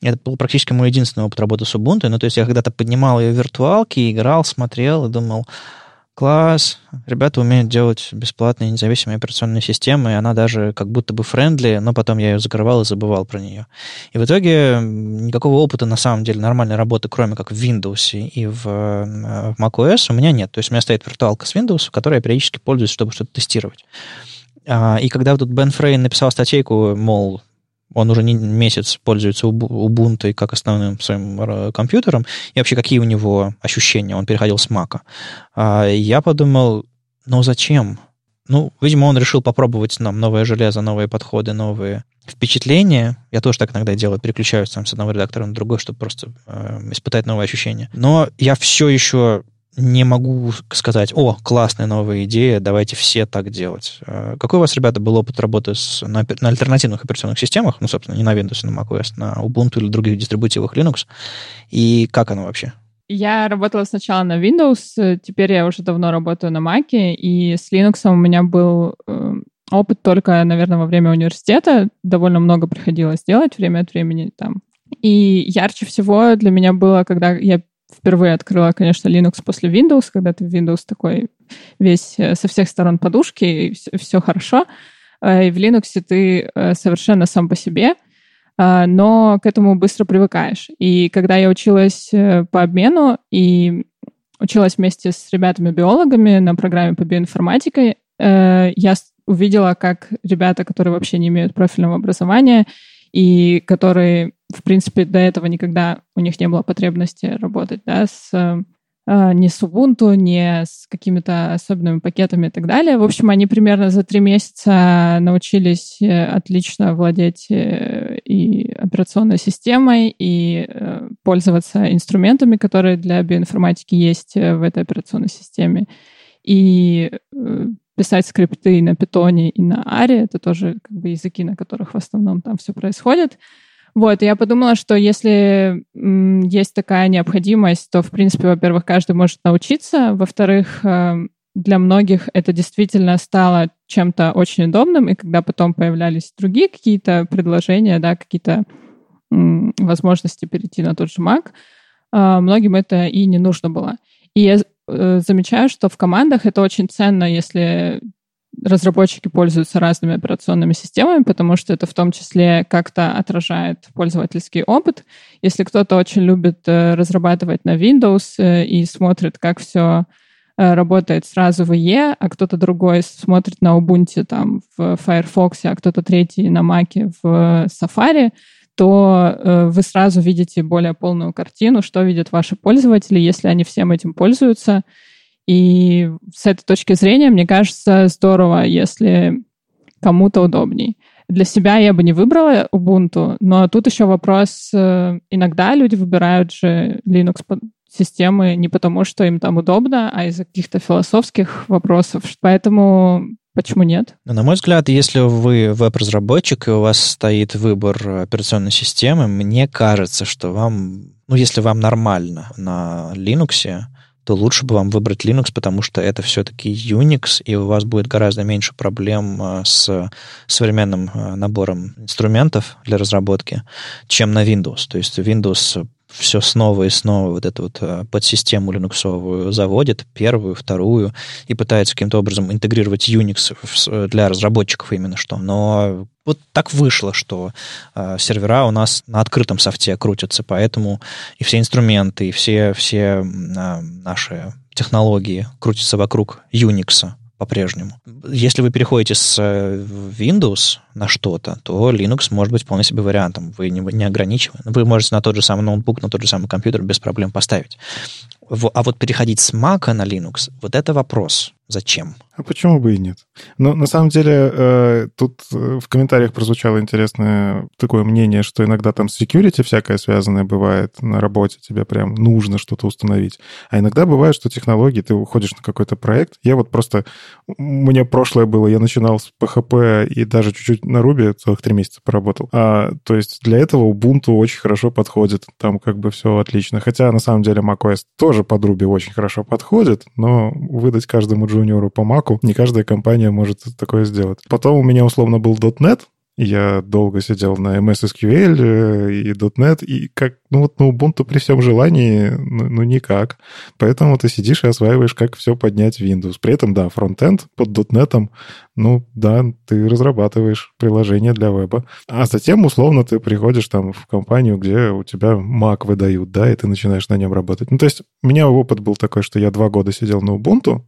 Speaker 1: Это был практически мой единственный опыт работы с Ubuntu. Ну, то есть я когда-то поднимал ее в виртуалке, играл, смотрел и думал, класс, ребята умеют делать бесплатные независимые операционные системы, и она даже как будто бы friendly, но потом я ее закрывал и забывал про нее. И в итоге никакого опыта на самом деле нормальной работы, кроме как в Windows и в, э, в macOS, у меня нет. То есть у меня стоит виртуалка с Windows, которой я периодически пользуюсь, чтобы что-то тестировать. А, и когда тут Бен Фрейн написал статейку, мол, он уже не месяц пользуется Ubuntu как основным своим компьютером, и вообще какие у него ощущения, он переходил с Mac. А я подумал, ну зачем? Ну, видимо, он решил попробовать нам новое железо, новые подходы, новые впечатления. Я тоже так иногда делаю, переключаюсь там с одного редактора на другой, чтобы просто э, испытать новые ощущения. Но я все еще не могу сказать, о, классная новая идея, давайте все так делать. Э, какой у вас, ребята, был опыт работы с, на, на альтернативных операционных системах, ну, собственно, не на Windows, а на macOS, на Ubuntu или других дистрибутивах Linux, и как оно вообще?
Speaker 3: Я работала сначала на Windows, теперь я уже давно работаю на Mac, и с Linux у меня был э, опыт только, наверное, во время университета. Довольно много приходилось делать время от времени там. И ярче всего для меня было, когда я впервые открыла, конечно, Linux после Windows, когда ты Windows такой весь э, со всех сторон подушки, и все, все хорошо. Э, и в Linux ты э, совершенно сам по себе, но к этому быстро привыкаешь. И когда я училась по обмену и училась вместе с ребятами-биологами на программе по биоинформатике, я увидела, как ребята, которые вообще не имеют профильного образования и которые в принципе, до этого никогда у них не было потребности работать да, с э, не с Ubuntu, не с какими-то особенными пакетами и так далее. В общем, они примерно за три месяца научились э, отлично владеть э, и операционной системой, и пользоваться инструментами, которые для биоинформатики есть в этой операционной системе. И писать скрипты на питоне и на аре, это тоже как бы языки, на которых в основном там все происходит. Вот, я подумала, что если есть такая необходимость, то, в принципе, во-первых, каждый может научиться, во-вторых, эм, для многих это действительно стало чем-то очень удобным, и когда потом появлялись другие какие-то предложения, да, какие-то возможности перейти на тот же Mac, э, многим это и не нужно было. И я э, замечаю, что в командах это очень ценно, если разработчики пользуются разными операционными системами, потому что это в том числе как-то отражает пользовательский опыт. Если кто-то очень любит э, разрабатывать на Windows э, и смотрит, как все э, работает сразу в IE, а кто-то другой смотрит на Ubuntu там в Firefox, а кто-то третий на Mac в Safari, то вы сразу видите более полную картину, что видят ваши пользователи, если они всем этим пользуются — и с этой точки зрения, мне кажется, здорово, если кому-то удобней. Для себя я бы не выбрала Ubuntu, но тут еще вопрос, э, иногда люди выбирают же Linux системы не потому, что им там удобно, а из-за каких-то философских вопросов. Поэтому Почему нет?
Speaker 1: Ну, на мой взгляд, если вы веб-разработчик и у вас стоит выбор операционной системы, мне кажется, что вам, ну, если вам нормально на Linux, то лучше бы вам выбрать Linux, потому что это все-таки Unix, и у вас будет гораздо меньше проблем э, с современным э, набором инструментов для разработки, чем на Windows. То есть Windows все снова и снова вот эту вот э, подсистему линуксовую заводит, первую, вторую, и пытается каким-то образом интегрировать Unix для разработчиков именно что. Но вот так вышло, что э, сервера у нас на открытом софте крутятся, поэтому и все инструменты, и все, все э, наши технологии крутятся вокруг Unix по-прежнему. Если вы переходите с э, Windows на что-то, то Linux может быть вполне себе вариантом. Вы не, не ограничиваны. Вы можете на тот же самый ноутбук, на тот же самый компьютер без проблем поставить. А вот переходить с Mac на Linux, вот это вопрос. Зачем?
Speaker 2: А почему бы и нет? Но на самом деле э, тут э, в комментариях прозвучало интересное такое мнение, что иногда там с security всякое связанное бывает на работе, тебе прям нужно что-то установить. А иногда бывает, что технологии, ты уходишь на какой-то проект. Я вот просто... У меня прошлое было, я начинал с PHP и даже чуть-чуть на Ruby целых три месяца поработал. А, то есть для этого Ubuntu очень хорошо подходит. Там как бы все отлично. Хотя на самом деле macOS тоже под Ruby очень хорошо подходит, но выдать каждому джуниору по Mac не каждая компания может такое сделать. Потом у меня условно был .NET, я долго сидел на MS SQL э, и .NET, и как, ну вот на Ubuntu при всем желании, ну, ну никак. Поэтому ты сидишь и осваиваешь, как все поднять в Windows. При этом, да, фронтенд под .NET, ну да, ты разрабатываешь приложение для веба. А затем, условно, ты приходишь там в компанию, где у тебя Mac выдают, да, и ты начинаешь на нем работать. Ну то есть у меня опыт был такой, что я два года сидел на Ubuntu.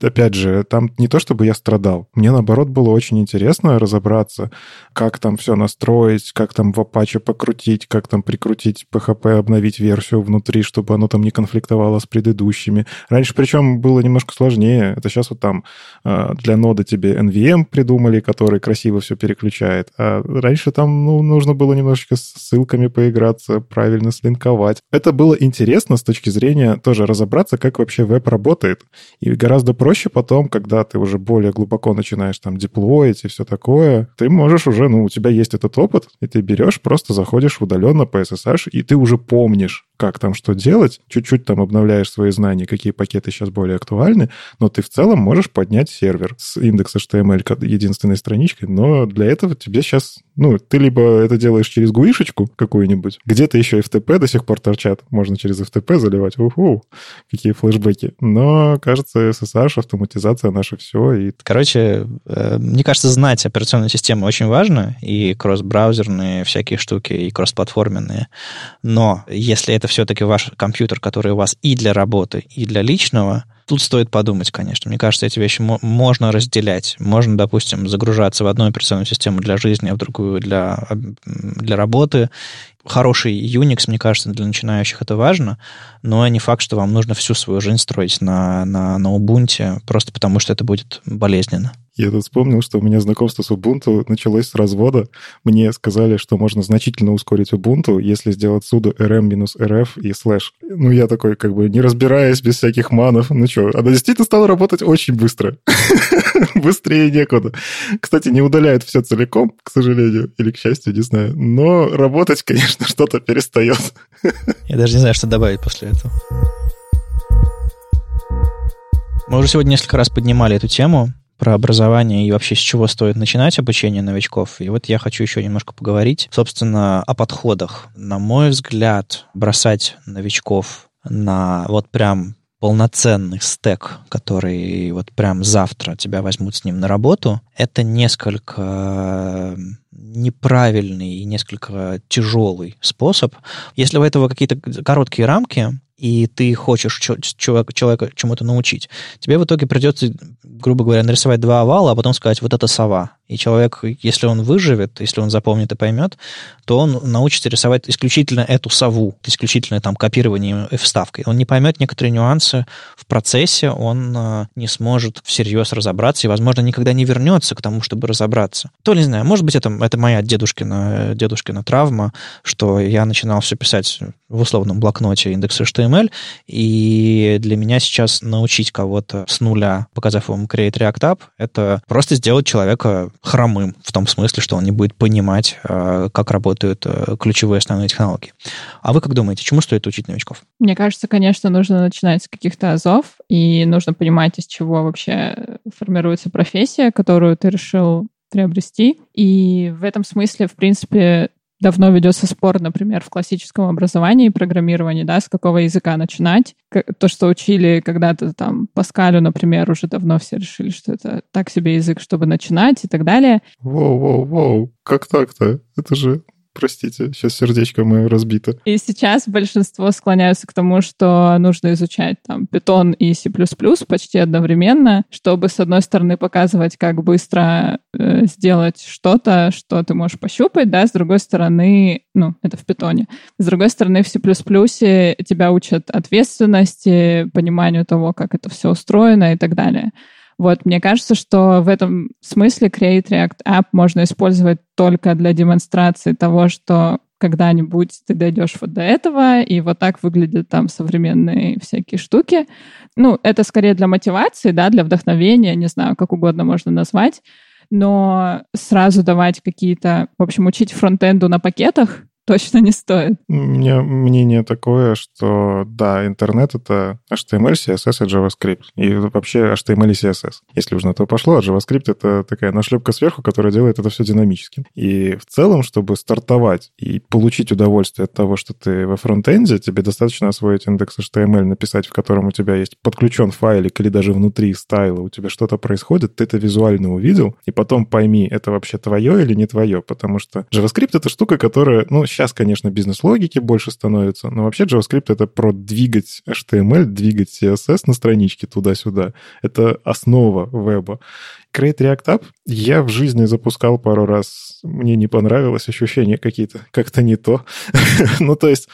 Speaker 2: Опять же, там не то, чтобы я страдал. Мне, наоборот, было очень интересно разобраться, как там все настроить, как там в Apache покрутить, как там прикрутить PHP, обновить версию внутри, чтобы оно там не конфликтовало с предыдущими. Раньше, причем, было немножко сложнее. Это сейчас вот там а, для нода тебе NVM придумали, который красиво все переключает. А раньше там ну, нужно было немножечко с ссылками поиграться, правильно слинковать. Это было интересно с точки зрения тоже разобраться, как вообще веб работает. И гораздо проще потом, когда ты уже более глубоко начинаешь там деплоить и все такое, ты можешь уже ну, у тебя есть этот опыт, и ты берешь, просто заходишь удаленно по SSH, и ты уже помнишь, как там что делать, чуть-чуть там обновляешь свои знания, какие пакеты сейчас более актуальны, но ты в целом можешь поднять сервер с индекс HTML единственной страничкой, но для этого тебе сейчас, ну, ты либо это делаешь через гуишечку какую-нибудь, где-то еще FTP до сих пор торчат, можно через FTP заливать, уху, какие флешбеки, но, кажется, SSH, автоматизация наше все. И...
Speaker 1: Короче, э, мне кажется, знать операционную систему очень важно, и кросс-браузерные всякие штуки, и кроссплатформенные, но если это все-таки ваш компьютер, который у вас и для работы, и для личного, тут стоит подумать, конечно. Мне кажется, эти вещи можно разделять. Можно, допустим, загружаться в одну операционную систему для жизни, а в другую для, для работы. Хороший Unix, мне кажется, для начинающих это важно, но не факт, что вам нужно всю свою жизнь строить на, на, на Ubuntu, просто потому что это будет болезненно.
Speaker 2: Я тут вспомнил, что у меня знакомство с Ubuntu началось с развода. Мне сказали, что можно значительно ускорить Ubuntu, если сделать sudo rm-rf и слэш. Ну, я такой, как бы, не разбираясь, без всяких манов. Ну что, она действительно стала работать очень быстро. Быстрее некуда. Кстати, не удаляет все целиком, к сожалению, или к счастью, не знаю. Но работать, конечно, что-то перестает.
Speaker 1: Я даже не знаю, что добавить после этого. Мы уже сегодня несколько раз поднимали эту тему про образование и вообще с чего стоит начинать обучение новичков. И вот я хочу еще немножко поговорить, собственно, о подходах. На мой взгляд, бросать новичков на вот прям полноценный стек, который вот прям завтра тебя возьмут с ним на работу, это несколько неправильный и несколько тяжелый способ. Если у этого какие-то короткие рамки, и ты хочешь человека чему-то научить, тебе в итоге придется, грубо говоря, нарисовать два овала, а потом сказать, вот это сова. И человек, если он выживет, если он запомнит и поймет, то он научится рисовать исключительно эту сову, исключительно там копированием и вставкой. Он не поймет некоторые нюансы в процессе, он э, не сможет всерьез разобраться и, возможно, никогда не вернется к тому, чтобы разобраться. То ли, не знаю, может быть, это, это моя дедушкина, дедушкина травма, что я начинал все писать в условном блокноте индекс HTML, и для меня сейчас научить кого-то с нуля, показав ему Create React App, это просто сделать человека хромым, в том смысле, что он не будет понимать, э, как работают э, ключевые основные технологии. А вы как думаете, чему стоит учить новичков?
Speaker 3: Мне кажется, конечно, нужно начинать с каких-то азов, и нужно понимать, из чего вообще формируется профессия, которую ты решил приобрести. И в этом смысле, в принципе, давно ведется спор, например, в классическом образовании и программировании, да, с какого языка начинать. То, что учили когда-то там Паскалю, например, уже давно все решили, что это так себе язык, чтобы начинать и так далее.
Speaker 2: Воу-воу-воу, как так-то? Это же Простите, сейчас сердечко мое разбито.
Speaker 3: И сейчас большинство склоняются к тому, что нужно изучать там Python и C++ почти одновременно, чтобы, с одной стороны, показывать, как быстро э, сделать что-то, что ты можешь пощупать, да, с другой стороны, ну, это в Python. С другой стороны, в C++ тебя учат ответственности, пониманию того, как это все устроено и так далее. Вот, мне кажется, что в этом смысле Create React App можно использовать только для демонстрации того, что когда-нибудь ты дойдешь вот до этого, и вот так выглядят там современные всякие штуки. Ну, это скорее для мотивации, да, для вдохновения, не знаю, как угодно можно назвать, но сразу давать какие-то, в общем, учить фронтенду на пакетах, точно не стоит.
Speaker 2: У меня мнение такое, что да, интернет — это HTML, CSS и JavaScript. И вообще HTML и CSS. Если уж на то пошло, а JavaScript — это такая нашлепка сверху, которая делает это все динамическим. И в целом, чтобы стартовать и получить удовольствие от того, что ты во фронтенде, тебе достаточно освоить индекс HTML, написать, в котором у тебя есть подключен файлик или даже внутри стайла у тебя что-то происходит, ты это визуально увидел, и потом пойми, это вообще твое или не твое, потому что JavaScript — это штука, которая, ну, Сейчас, конечно, бизнес-логики больше становится, но вообще JavaScript — это про двигать HTML, двигать CSS на страничке туда-сюда. Это основа веба. Create React App я в жизни запускал пару раз. Мне не понравилось, ощущения какие-то как-то не то. ну, то есть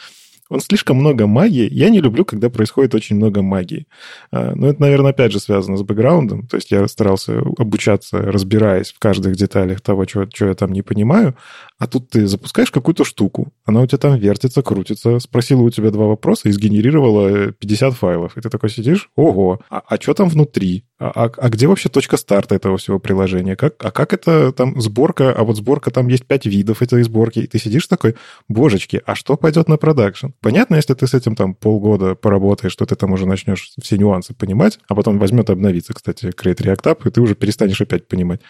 Speaker 2: он слишком много магии. Я не люблю, когда происходит очень много магии. А, но это, наверное, опять же связано с бэкграундом. То есть я старался обучаться, разбираясь в каждых деталях того, что, что я там не понимаю. А тут ты запускаешь какую-то штуку, она у тебя там вертится, крутится, спросила у тебя два вопроса и сгенерировала 50 файлов. И ты такой сидишь, ого, а, а что там внутри? А, а, а где вообще точка старта этого всего приложения? Как, а как это там сборка? А вот сборка, там есть пять видов этой сборки. И ты сидишь такой, божечки, а что пойдет на продакшн? Понятно, если ты с этим там полгода поработаешь, что ты там уже начнешь все нюансы понимать, а потом возьмет обновиться, кстати, Create React App, и ты уже перестанешь опять понимать.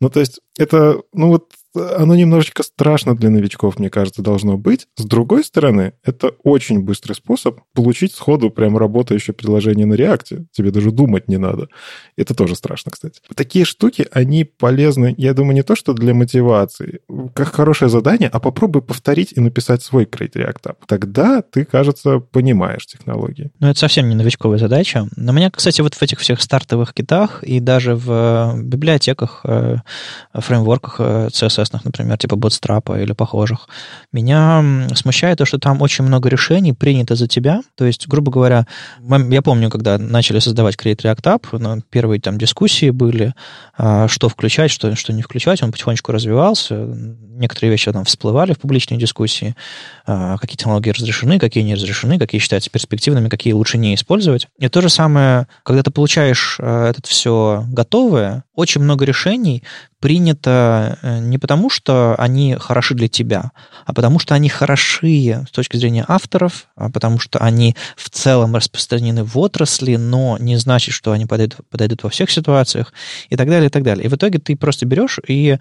Speaker 2: Ну, то есть это, ну вот оно немножечко страшно для новичков, мне кажется, должно быть. С другой стороны, это очень быстрый способ получить сходу прям работающее приложение на реакте. Тебе даже думать не надо. Это тоже страшно, кстати. Такие штуки, они полезны, я думаю, не то, что для мотивации, как хорошее задание, а попробуй повторить и написать свой Create React App. Тогда ты, кажется, понимаешь технологии.
Speaker 1: Ну, это совсем не новичковая задача. Но меня, кстати, вот в этих всех стартовых китах и даже в э, библиотеках, э, фреймворках э, CSS известных, например, типа Bootstrap или похожих. Меня смущает то, что там очень много решений принято за тебя. То есть, грубо говоря, я помню, когда начали создавать Create React App, ну, первые там дискуссии были, а, что включать, что, что не включать. Он потихонечку развивался. Некоторые вещи там всплывали в публичной дискуссии. А, какие технологии разрешены, какие не разрешены, какие считаются перспективными, какие лучше не использовать. И то же самое, когда ты получаешь а, это все готовое, очень много решений принято э, не потому, что они хороши для тебя, а потому что они хороши с точки зрения авторов, а потому что они в целом распространены в отрасли, но не значит, что они подойдут, подойдут во всех ситуациях и так далее, и так далее. И в итоге ты просто берешь и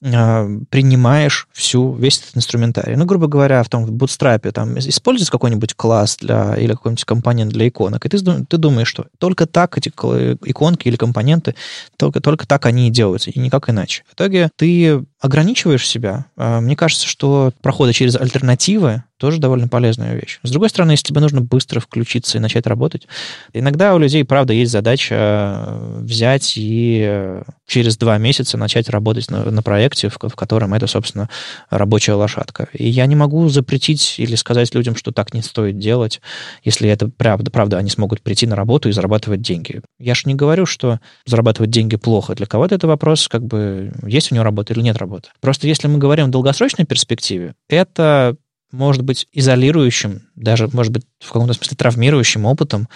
Speaker 1: принимаешь всю, весь этот инструментарий. Ну, грубо говоря, в том в Bootstrap там используется какой-нибудь класс для, или какой-нибудь компонент для иконок, и ты, ты думаешь, что только так эти иконки или компоненты, только, только так они и делаются, и никак иначе. В итоге ты ограничиваешь себя. А, мне кажется, что проходы через альтернативы тоже довольно полезная вещь. С другой стороны, если тебе нужно быстро включиться и начать работать, иногда у людей, правда, есть задача э, взять и э, через два месяца начать работать на, на проекте, в, в котором это, собственно, рабочая лошадка. И я не могу запретить или сказать людям, что так не стоит делать, если это правда, правда, они смогут прийти на работу и зарабатывать деньги. Я же не говорю, что зарабатывать деньги плохо. Для кого-то это вопрос, как бы, есть у него работа или нет работы. Просто если мы говорим в долгосрочной перспективе, это может быть изолирующим, даже, может быть, в каком-то смысле травмирующим опытом.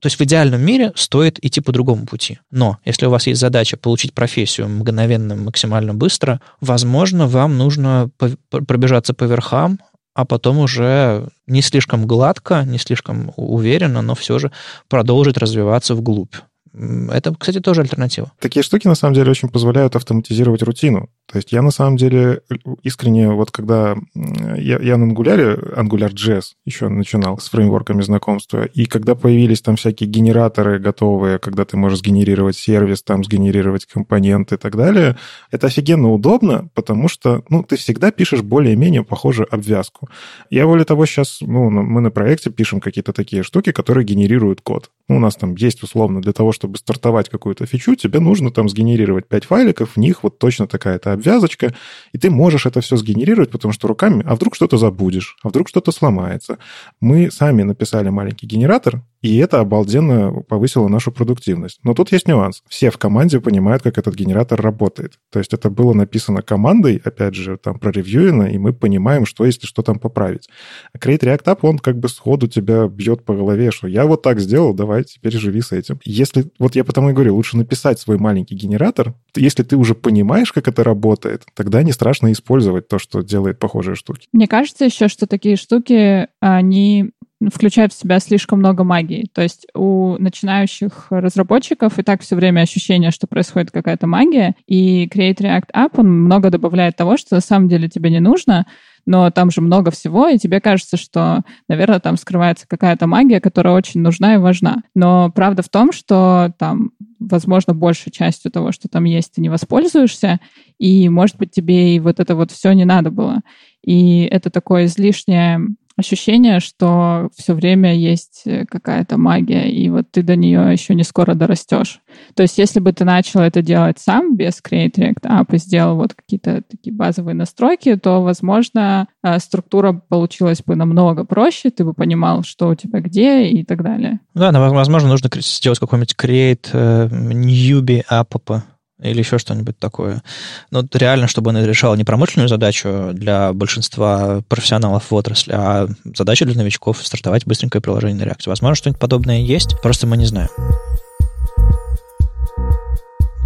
Speaker 1: То есть в идеальном мире стоит идти по другому пути. Но если у вас есть задача получить профессию мгновенно, максимально быстро, возможно, вам нужно пробежаться по верхам, а потом уже не слишком гладко, не слишком уверенно, но все же продолжить развиваться вглубь. Это, кстати, тоже альтернатива.
Speaker 2: Такие штуки, на самом деле, очень позволяют автоматизировать рутину. То есть я, на самом деле, искренне, вот когда я, я на Angular, AngularJS еще начинал с фреймворками знакомства, и когда появились там всякие генераторы готовые, когда ты можешь сгенерировать сервис, там сгенерировать компоненты и так далее, это офигенно удобно, потому что, ну, ты всегда пишешь более-менее похожую обвязку. Я, более того, сейчас, ну, мы на проекте пишем какие-то такие штуки, которые генерируют код. Ну, у нас там есть, условно, для того, чтобы стартовать какую-то фичу, тебе нужно там сгенерировать 5 файликов, в них вот точно такая-то обвязочка, и ты можешь это все сгенерировать, потому что руками, а вдруг что-то забудешь, а вдруг что-то сломается. Мы сами написали маленький генератор, И это обалденно повысило нашу продуктивность. Но тут есть нюанс. Все в команде понимают, как этот генератор работает. То есть это было написано командой, опять же, там проревьюено, и мы понимаем, что есть и что там поправить. А Create React App, он как бы сходу тебя бьет по голове, что я вот так сделал, давай теперь живи с этим. Если, вот я потому и говорю, лучше написать свой маленький генератор. Если ты уже понимаешь, как это работает, тогда не страшно использовать то, что делает похожие штуки.
Speaker 3: Мне кажется еще, что такие штуки, они включают в себя слишком много магии. То есть у начинающих разработчиков и так все время ощущение, что происходит какая-то магия, и Create React App, он много добавляет того, что на самом деле тебе не нужно, но там же много всего, и тебе кажется, что, наверное, там скрывается какая-то магия, которая очень нужна и важна. Но правда в том, что там, возможно, большей частью того, что там есть, ты не воспользуешься, и, может быть, тебе и вот это вот все не надо было. И это такое излишнее ощущение, что все время есть э, какая-то магия, и вот ты до нее еще не скоро дорастешь. То есть, если бы ты начал это делать сам без Create React App и сделал вот какие-то такие базовые настройки, то, возможно, э, структура получилась бы намного проще, ты бы понимал, что у тебя где и так далее.
Speaker 1: Да, возможно, нужно сделать какой-нибудь Create uh, Newbie App или еще что-нибудь такое. Но реально, чтобы он решал не промышленную задачу для большинства профессионалов в отрасли, а задачу для новичков стартовать быстренькое приложение на реакции. Возможно, что-нибудь подобное есть, просто мы не знаем.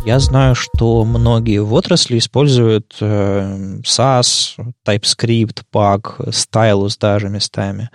Speaker 1: Я знаю, что многие в отрасли используют э, SAS, TypeScript, Pug, Stylus даже местами.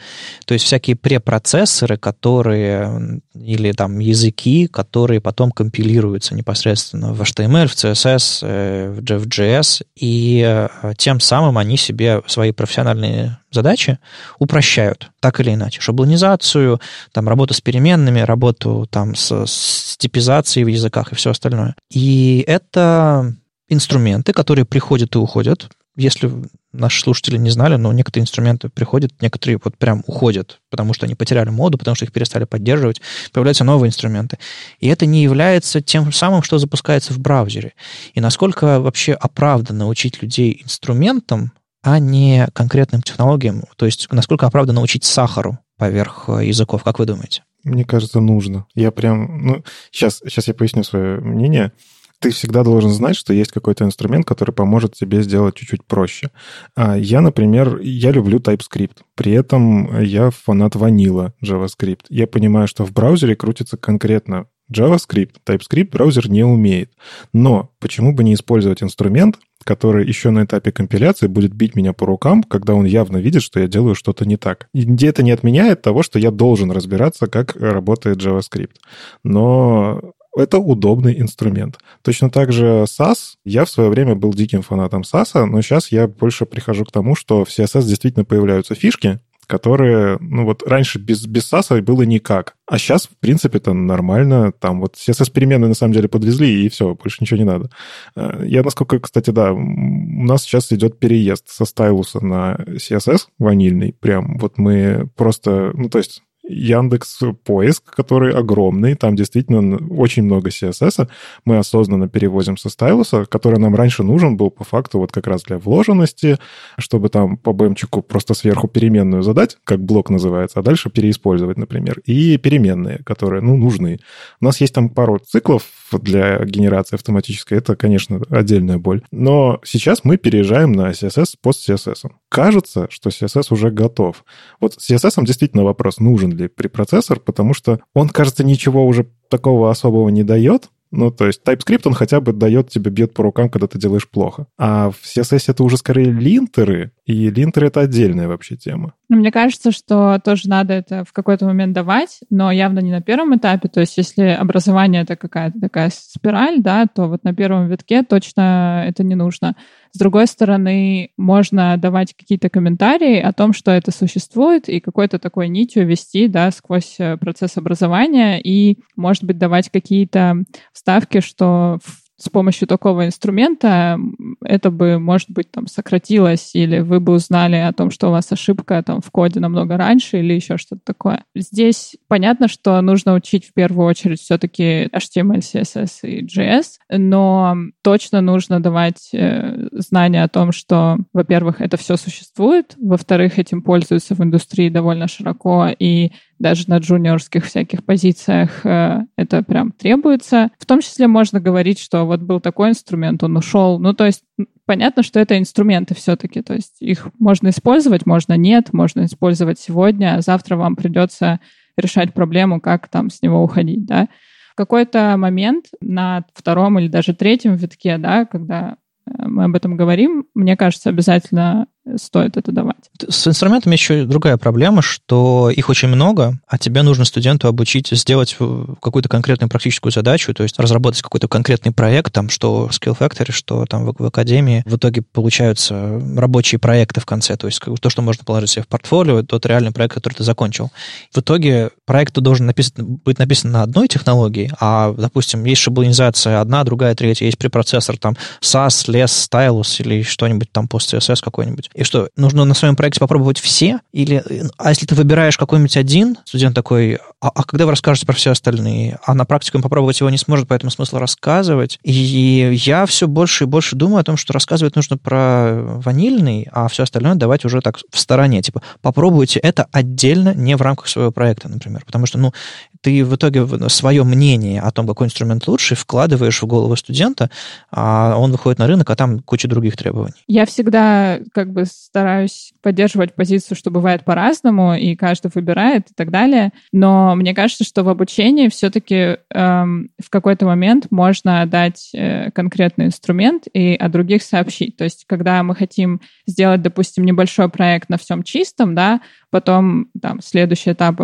Speaker 1: То есть всякие препроцессоры, которые или там языки, которые потом компилируются непосредственно в HTML, в CSS, э, в JS, и э, тем самым они себе свои профессиональные задачи упрощают, так или иначе. Шаблонизацию, там, работу с переменными, работу там, с, с типизацией в языках и все остальное. И это инструменты, которые приходят и уходят. Если наши слушатели не знали, но некоторые инструменты приходят, некоторые вот прям уходят, потому что они потеряли моду, потому что их перестали поддерживать, появляются новые инструменты. И это не является тем самым, что запускается в браузере. И насколько вообще оправданно учить людей инструментам, а не конкретным технологиям? То есть насколько оправданно учить сахару поверх э, языков, как вы думаете?
Speaker 2: Мне кажется, нужно. Я прям... Ну, сейчас, сейчас я поясню свое мнение. Ты всегда должен знать, что есть какой-то инструмент, который поможет тебе сделать чуть-чуть проще. А я, например, я люблю TypeScript. При этом я фанат ванила JavaScript. Я понимаю, что в браузере крутится конкретно JavaScript. TypeScript браузер не умеет. Но почему бы не использовать инструмент, который еще на этапе компиляции будет бить меня по рукам, когда он явно видит, что я делаю что-то не так. И где это не отменяет того, что я должен разбираться, как работает JavaScript. Но это удобный инструмент. Точно так же SAS. Я в свое время был диким фанатом SAS, но сейчас я больше прихожу к тому, что в CSS действительно появляются фишки, которые, ну вот раньше без, без SAS было никак. А сейчас, в принципе, это нормально. Там вот CSS-переменные на самом деле подвезли, и все, больше ничего не надо. Э, я, насколько, кстати, да, у нас сейчас идет переезд со стайлуса на CSS ванильный. Прям вот мы просто, ну то есть Яндекс поиск, который огромный, там действительно очень много CSS. Мы осознанно перевозим со стайлуса, который нам раньше нужен был по факту вот как раз для вложенности, чтобы там по бэмчику просто сверху переменную задать, как блок называется, а дальше переиспользовать, например. И переменные, которые, ну, нужны. У нас есть там пару циклов для генерации автоматической. Это, конечно, отдельная боль. Но сейчас мы переезжаем на CSS с пост-CSS. Кажется, что CSS уже готов. Вот с CSS действительно вопрос, нужен ли препроцессор, потому что он, кажется, ничего уже такого особого не дает, ну, то есть TypeScript, он хотя бы дает тебе, бьет по рукам, когда ты делаешь плохо. А в CSS это уже скорее линтеры, и линтеры — это отдельная вообще тема.
Speaker 3: Ну, мне кажется, что тоже надо это в какой-то момент давать, но явно не на первом этапе. То есть если образование — это какая-то такая спираль, да, то вот на первом витке точно это не нужно. С другой стороны, можно давать какие-то комментарии о том, что это существует, и какой-то такой нитью вести да, сквозь э, процесс образования, и, может быть, давать какие-то вставки, что в с помощью такого инструмента это бы, может быть, там сократилось, или вы бы узнали о том, что у вас ошибка там в коде намного раньше, или еще что-то такое. Здесь понятно, что нужно учить в первую очередь все-таки HTML, CSS и JS, но точно нужно давать э, знания о том, что, во-первых, это все существует, во-вторых, этим пользуются в индустрии довольно широко, и даже на джуниорских всяких позициях э, это прям требуется. В том числе можно говорить, что вот был такой инструмент, он ушел. Ну, то есть понятно, что это инструменты все-таки, то есть их можно использовать, можно нет, можно использовать сегодня, а завтра вам придется решать проблему, как там с него уходить, да. В какой-то момент на втором или даже третьем витке, да, когда э, мы об этом говорим, мне кажется, обязательно стоит это давать.
Speaker 1: С инструментами еще другая проблема, что их очень много, а тебе нужно студенту обучить сделать какую-то конкретную практическую задачу, то есть разработать какой-то конкретный проект, там, что в Skill Factory, что там в, в Академии. В итоге получаются рабочие проекты в конце, то есть то, что можно положить себе в портфолио, тот реальный проект, который ты закончил. В итоге проект должен написан, быть написан на одной технологии, а, допустим, есть шаблонизация одна, другая, третья, есть препроцессор, там, SAS, LES, Stylus или что-нибудь там, PostCSS какой-нибудь. И что, нужно на своем проекте попробовать все? Или, а если ты выбираешь какой-нибудь один, студент такой, а, а когда вы расскажете про все остальные? А на практике он попробовать его не сможет, поэтому смысл рассказывать. И я все больше и больше думаю о том, что рассказывать нужно про ванильный, а все остальное давать уже так в стороне. Типа, попробуйте это отдельно, не в рамках своего проекта, например. Потому что, ну, ты в итоге свое мнение о том, какой инструмент лучше, вкладываешь в голову студента, а он выходит на рынок, а там куча других требований.
Speaker 3: Я всегда как бы стараюсь поддерживать позицию, что бывает по-разному, и каждый выбирает и так далее. Но мне кажется, что в обучении все-таки эм, в какой-то момент можно дать э, конкретный инструмент и о других сообщить. То есть, когда мы хотим сделать, допустим, небольшой проект на всем чистом, да, потом там следующий этап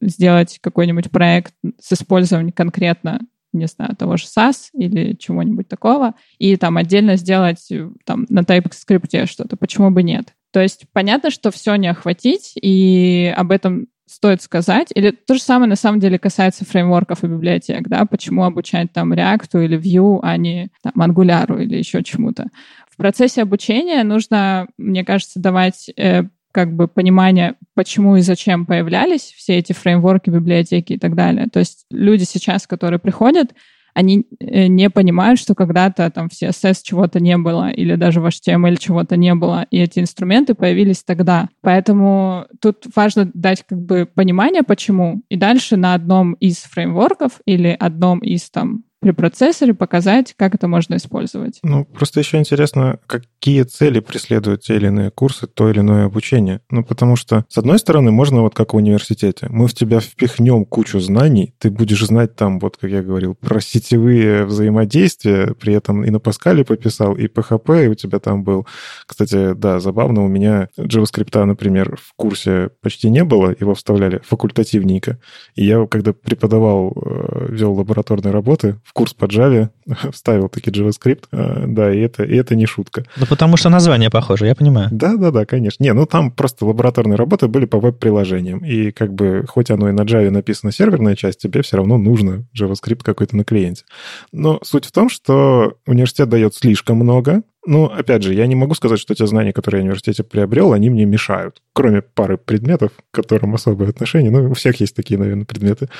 Speaker 3: сделать какой-нибудь проект с использованием конкретно не знаю, того же SAS или чего-нибудь такого, и там отдельно сделать там на TypeScript что-то. Почему бы нет? То есть понятно, что все не охватить, и об этом стоит сказать. Или то же самое на самом деле касается фреймворков и библиотек, да, почему обучать там React или Vue, а не там, Angular или еще чему-то. В процессе обучения нужно, мне кажется, давать э, как бы понимание, почему и зачем появлялись все эти фреймворки, библиотеки и так далее. То есть люди сейчас, которые приходят, они э, не понимают, что когда-то там в CSS чего-то не было, или даже в HTML чего-то не было, и эти инструменты появились тогда. Поэтому тут важно дать как бы понимание, почему, и дальше на одном из фреймворков или одном из там при процессоре показать, как это можно использовать.
Speaker 2: Ну, просто еще интересно, какие цели преследуют те или иные курсы, то или иное обучение. Ну, потому что, с одной стороны, можно вот как в университете. Мы в тебя впихнем кучу знаний, ты будешь знать там, вот как я говорил, про сетевые взаимодействия, при этом и на Паскале пописал, и PHP, и у тебя там был. Кстати, да, забавно, у меня JavaScript, например, в курсе почти не было, его вставляли факультативненько. И я, когда преподавал, э, вел лабораторные работы, в курс по Java, вставил таки JavaScript, э, да, и это, и это не шутка.
Speaker 1: Ну, потому что название похоже, я понимаю.
Speaker 2: Да-да-да, конечно. Не, ну там просто лабораторные работы были по веб-приложениям, и как бы, хоть оно и на Java написано серверная часть, тебе все равно нужно JavaScript какой-то на клиенте. Но суть в том, что университет дает слишком много, ну, опять же, я не могу сказать, что те знания, которые я в университете приобрел, они мне мешают. Кроме пары предметов, к которым особое отношение. Ну, у всех есть такие, наверное, предметы.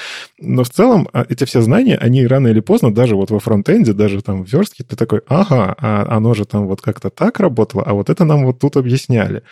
Speaker 2: Но в целом а, эти все знания, они рано или поздно, даже вот во фронтенде, даже там в верстке, ты такой, ага, а оно же там вот как-то так работало, а вот это нам вот тут объясняли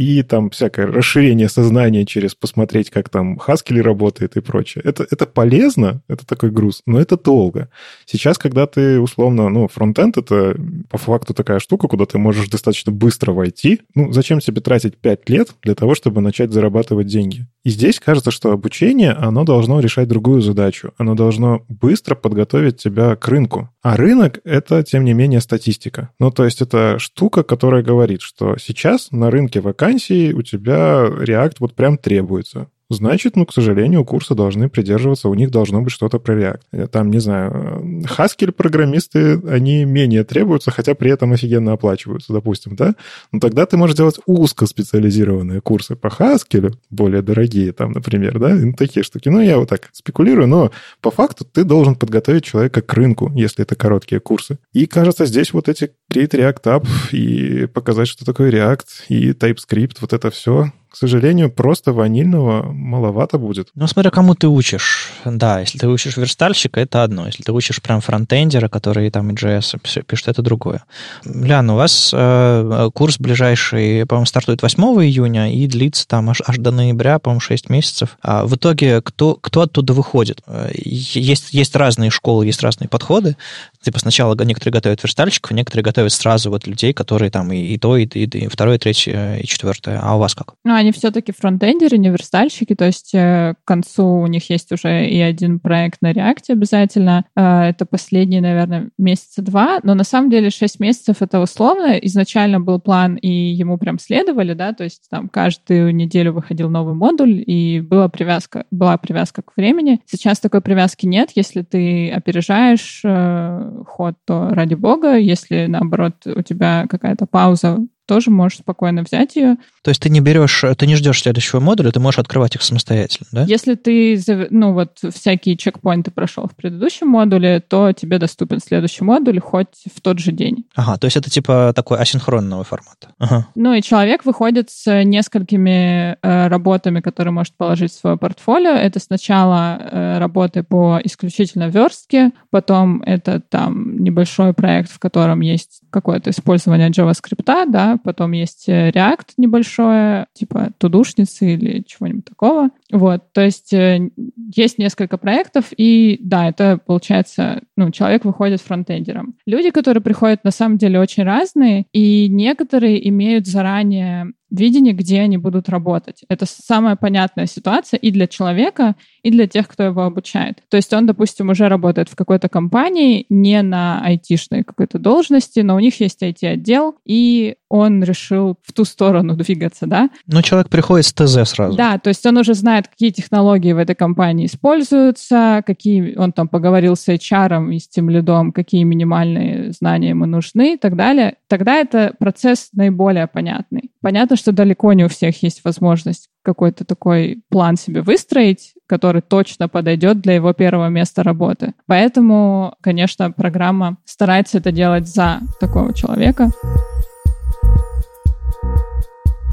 Speaker 2: и там всякое расширение сознания через посмотреть, как там Haskell работает и прочее. Это, это полезно, это такой груз, но это долго. Сейчас, когда ты, условно, ну, фронтенд — это по факту такая штука, куда ты можешь достаточно быстро войти. Ну, зачем тебе тратить 5 лет для того, чтобы начать зарабатывать деньги? И здесь кажется, что обучение, оно должно решать другую задачу. Оно должно быстро подготовить тебя к рынку. А рынок — это, тем не менее, статистика. Ну, то есть это штука, которая говорит, что сейчас на рынке ВК вакансий у тебя React вот прям требуется. Значит, ну, к сожалению, курсы должны придерживаться, у них должно быть что-то про React. Там, не знаю, Haskell-программисты, они менее требуются, хотя при этом офигенно оплачиваются, допустим, да? Но тогда ты можешь делать узкоспециализированные курсы по Haskell, более дорогие там, например, да? Ну, такие штуки. Ну, я вот так спекулирую, но по факту ты должен подготовить человека к рынку, если это короткие курсы. И, кажется, здесь вот эти Create React App и показать, что такое React и TypeScript, вот это все к сожалению, просто ванильного маловато будет.
Speaker 1: Ну, смотря кому ты учишь. Да, если ты учишь верстальщика, это одно. Если ты учишь прям фронтендера, который там и JS пишет, это другое. Лян, у вас э, курс ближайший, по-моему, стартует 8 июня и длится там аж, аж до ноября, по-моему, 6 месяцев. А в итоге кто, кто оттуда выходит? Э, есть, есть разные школы, есть разные подходы. Типа сначала некоторые готовят верстальщиков, некоторые готовят сразу вот людей, которые там и, и то, и, и, и второе, и третье, и четвертое. А у вас как?
Speaker 3: Ну, они все-таки фронтендеры, не верстальщики, то есть э, к концу у них есть уже и один проект на React обязательно. Э, это последние, наверное, месяца два, но на самом деле 6 месяцев это условно. Изначально был план, и ему прям следовали, да, то есть там каждую неделю выходил новый модуль, и была привязка, была привязка к времени. Сейчас такой привязки нет. Если ты опережаешь э, ход, то ради бога. Если, наоборот, у тебя какая-то пауза тоже можешь спокойно взять ее.
Speaker 1: То есть ты не берешь, ты не ждешь следующего модуля, ты можешь открывать их самостоятельно, да?
Speaker 3: Если ты, ну вот, всякие чекпоинты прошел в предыдущем модуле, то тебе доступен следующий модуль хоть в тот же день.
Speaker 1: Ага, то есть это типа такой асинхронного формата. Ага.
Speaker 3: Ну и человек выходит с несколькими э, работами, которые может положить в свое портфолио. Это сначала э, работы по исключительно верстке, потом это там небольшой проект, в котором есть какое-то использование JavaScript, да, потом есть э, React небольшое, типа тудушницы или чего-нибудь такого. Вот, то есть э, есть несколько проектов, и да, это получается, ну, человек выходит фронтендером. Люди, которые приходят, на самом деле очень разные, и некоторые имеют заранее видение, где они будут работать. Это самая понятная ситуация и для человека, и для тех, кто его обучает. То есть он, допустим, уже работает в какой-то компании, не на айтишной какой-то должности, но у них есть IT-отдел, и он решил в ту сторону двигаться, да?
Speaker 1: Но человек приходит с ТЗ сразу.
Speaker 3: Да, то есть он уже знает, какие технологии в этой компании используются, какие он там поговорил с HR и с тем лидом, какие минимальные знания ему нужны и так далее. Тогда это процесс наиболее понятный. Понятно, что далеко не у всех есть возможность какой-то такой план себе выстроить, который точно подойдет для его первого места работы. Поэтому, конечно, программа старается это делать за такого человека.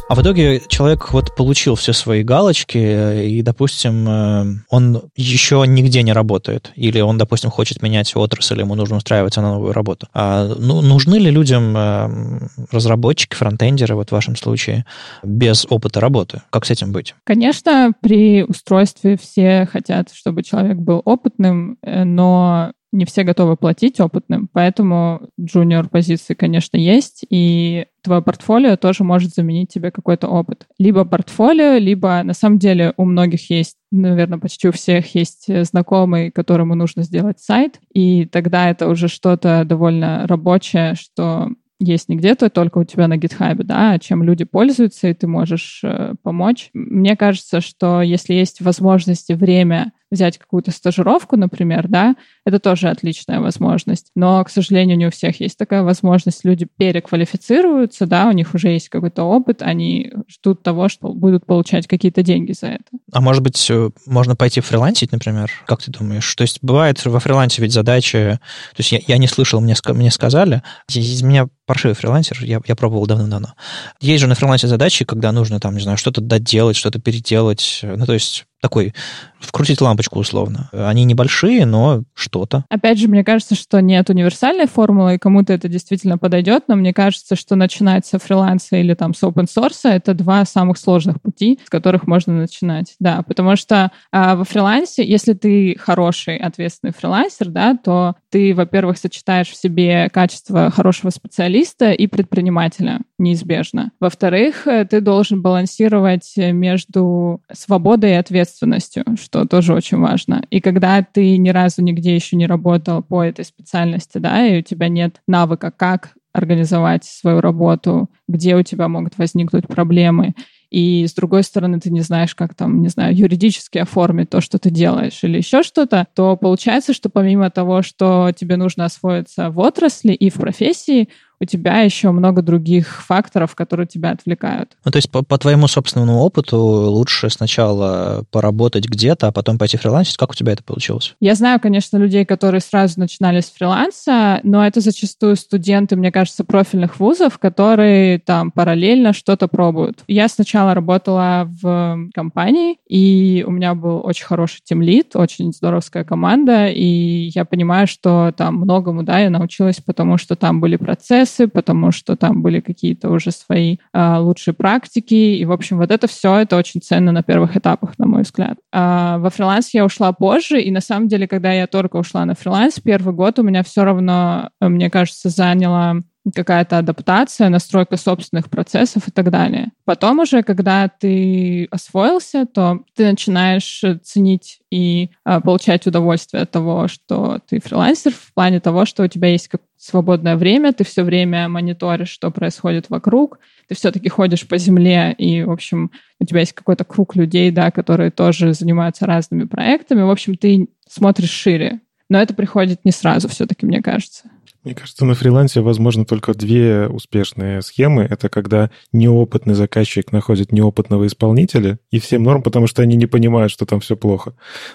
Speaker 1: А в итоге человек вот получил все свои галочки, э, и, допустим, э, он еще нигде не работает, или он, допустим, хочет менять отрасль, ему нужно устраиваться на новую работу. А ну, нужны ли людям э, разработчики, фронтендеры, вот в вашем случае, без опыта работы? Как с этим быть?
Speaker 3: Конечно, при устройстве все хотят, чтобы человек был опытным, но не все готовы платить опытным, поэтому джуниор позиции, конечно, есть, и твое портфолио тоже может заменить тебе какой-то опыт. Либо портфолио, либо на самом деле у многих есть, наверное, почти у всех есть знакомый, которому нужно сделать сайт, и тогда это уже что-то довольно рабочее, что есть не где-то, только у тебя на гитхабе, да, а чем люди пользуются, и ты можешь э, помочь. Мне кажется, что если есть возможность и время взять какую-то стажировку, например, да, это тоже отличная возможность. Но, к сожалению, не у всех есть такая возможность. Люди переквалифицируются, да, у них уже есть какой-то опыт, они ждут того, что будут получать какие-то деньги за это.
Speaker 1: А может быть, э, можно пойти фрилансить, например? Как ты думаешь? То есть бывает во фрилансе ведь задачи... То есть я, я не слышал, мне, мне сказали. Из меня паршивый фрилансер, я, я пробовал давно-давно. Есть же на фрилансе задачи, когда нужно там, не знаю, что-то доделать, что-то переделать. Ну, то есть такой вкрутить лампочку условно. Они небольшие, но что-то.
Speaker 3: Опять же, мне кажется, что нет универсальной формулы, и кому-то это действительно подойдет, но мне кажется, что начинать со фриланса или там с open source это два самых сложных пути, с которых можно начинать. Да, потому что а, во фрилансе, если ты хороший, ответственный фрилансер, да, то ты, во-первых, сочетаешь в себе качество хорошего специалиста и предпринимателя неизбежно. Во-вторых, э, ты должен балансировать между свободой и ответственностью, что тоже очень важно. И когда ты ни разу нигде еще не работал по этой специальности, да, и у тебя нет навыка, как организовать свою работу, где у тебя могут возникнуть проблемы, и с другой стороны ты не знаешь, как там, не знаю, юридически оформить то, что ты делаешь или еще что-то, то получается, что помимо того, что тебе нужно освоиться в отрасли и в профессии, у тебя еще много других факторов, которые тебя отвлекают.
Speaker 1: Ну, то есть по, по твоему собственному опыту лучше сначала поработать где-то, а потом пойти фрилансить. Как у тебя это получилось?
Speaker 3: Я знаю, конечно, людей, которые сразу начинали с фриланса, но это зачастую студенты, мне кажется, профильных вузов, которые там параллельно что-то пробуют. Я сначала работала в компании, и у меня был очень хороший тимлит, очень здоровская команда, и я понимаю, что там многому, да, я научилась, потому что там были процессы, потому что там были какие-то уже свои э, лучшие практики, и, в общем, вот это все, это очень ценно на первых этапах, на мой взгляд. А во фриланс я ушла позже, и на самом деле, когда я только ушла на фриланс, первый год у меня все равно, мне кажется, заняло какая-то адаптация, настройка собственных процессов и так далее. Потом уже, когда ты освоился, то ты начинаешь ценить и а, получать удовольствие от того, что ты фрилансер, в плане того, что у тебя есть свободное время, ты все время мониторишь, что происходит вокруг, ты все-таки ходишь по земле, и, в общем, у тебя есть какой-то круг людей, да, которые тоже занимаются разными проектами. В общем, ты смотришь шире. Но это приходит не сразу, все-таки, мне кажется.
Speaker 2: Мне кажется, на фрилансе возможно только две успешные схемы. Это когда неопытный заказчик находит неопытного исполнителя, и всем норм, потому что они не понимают, что там все плохо.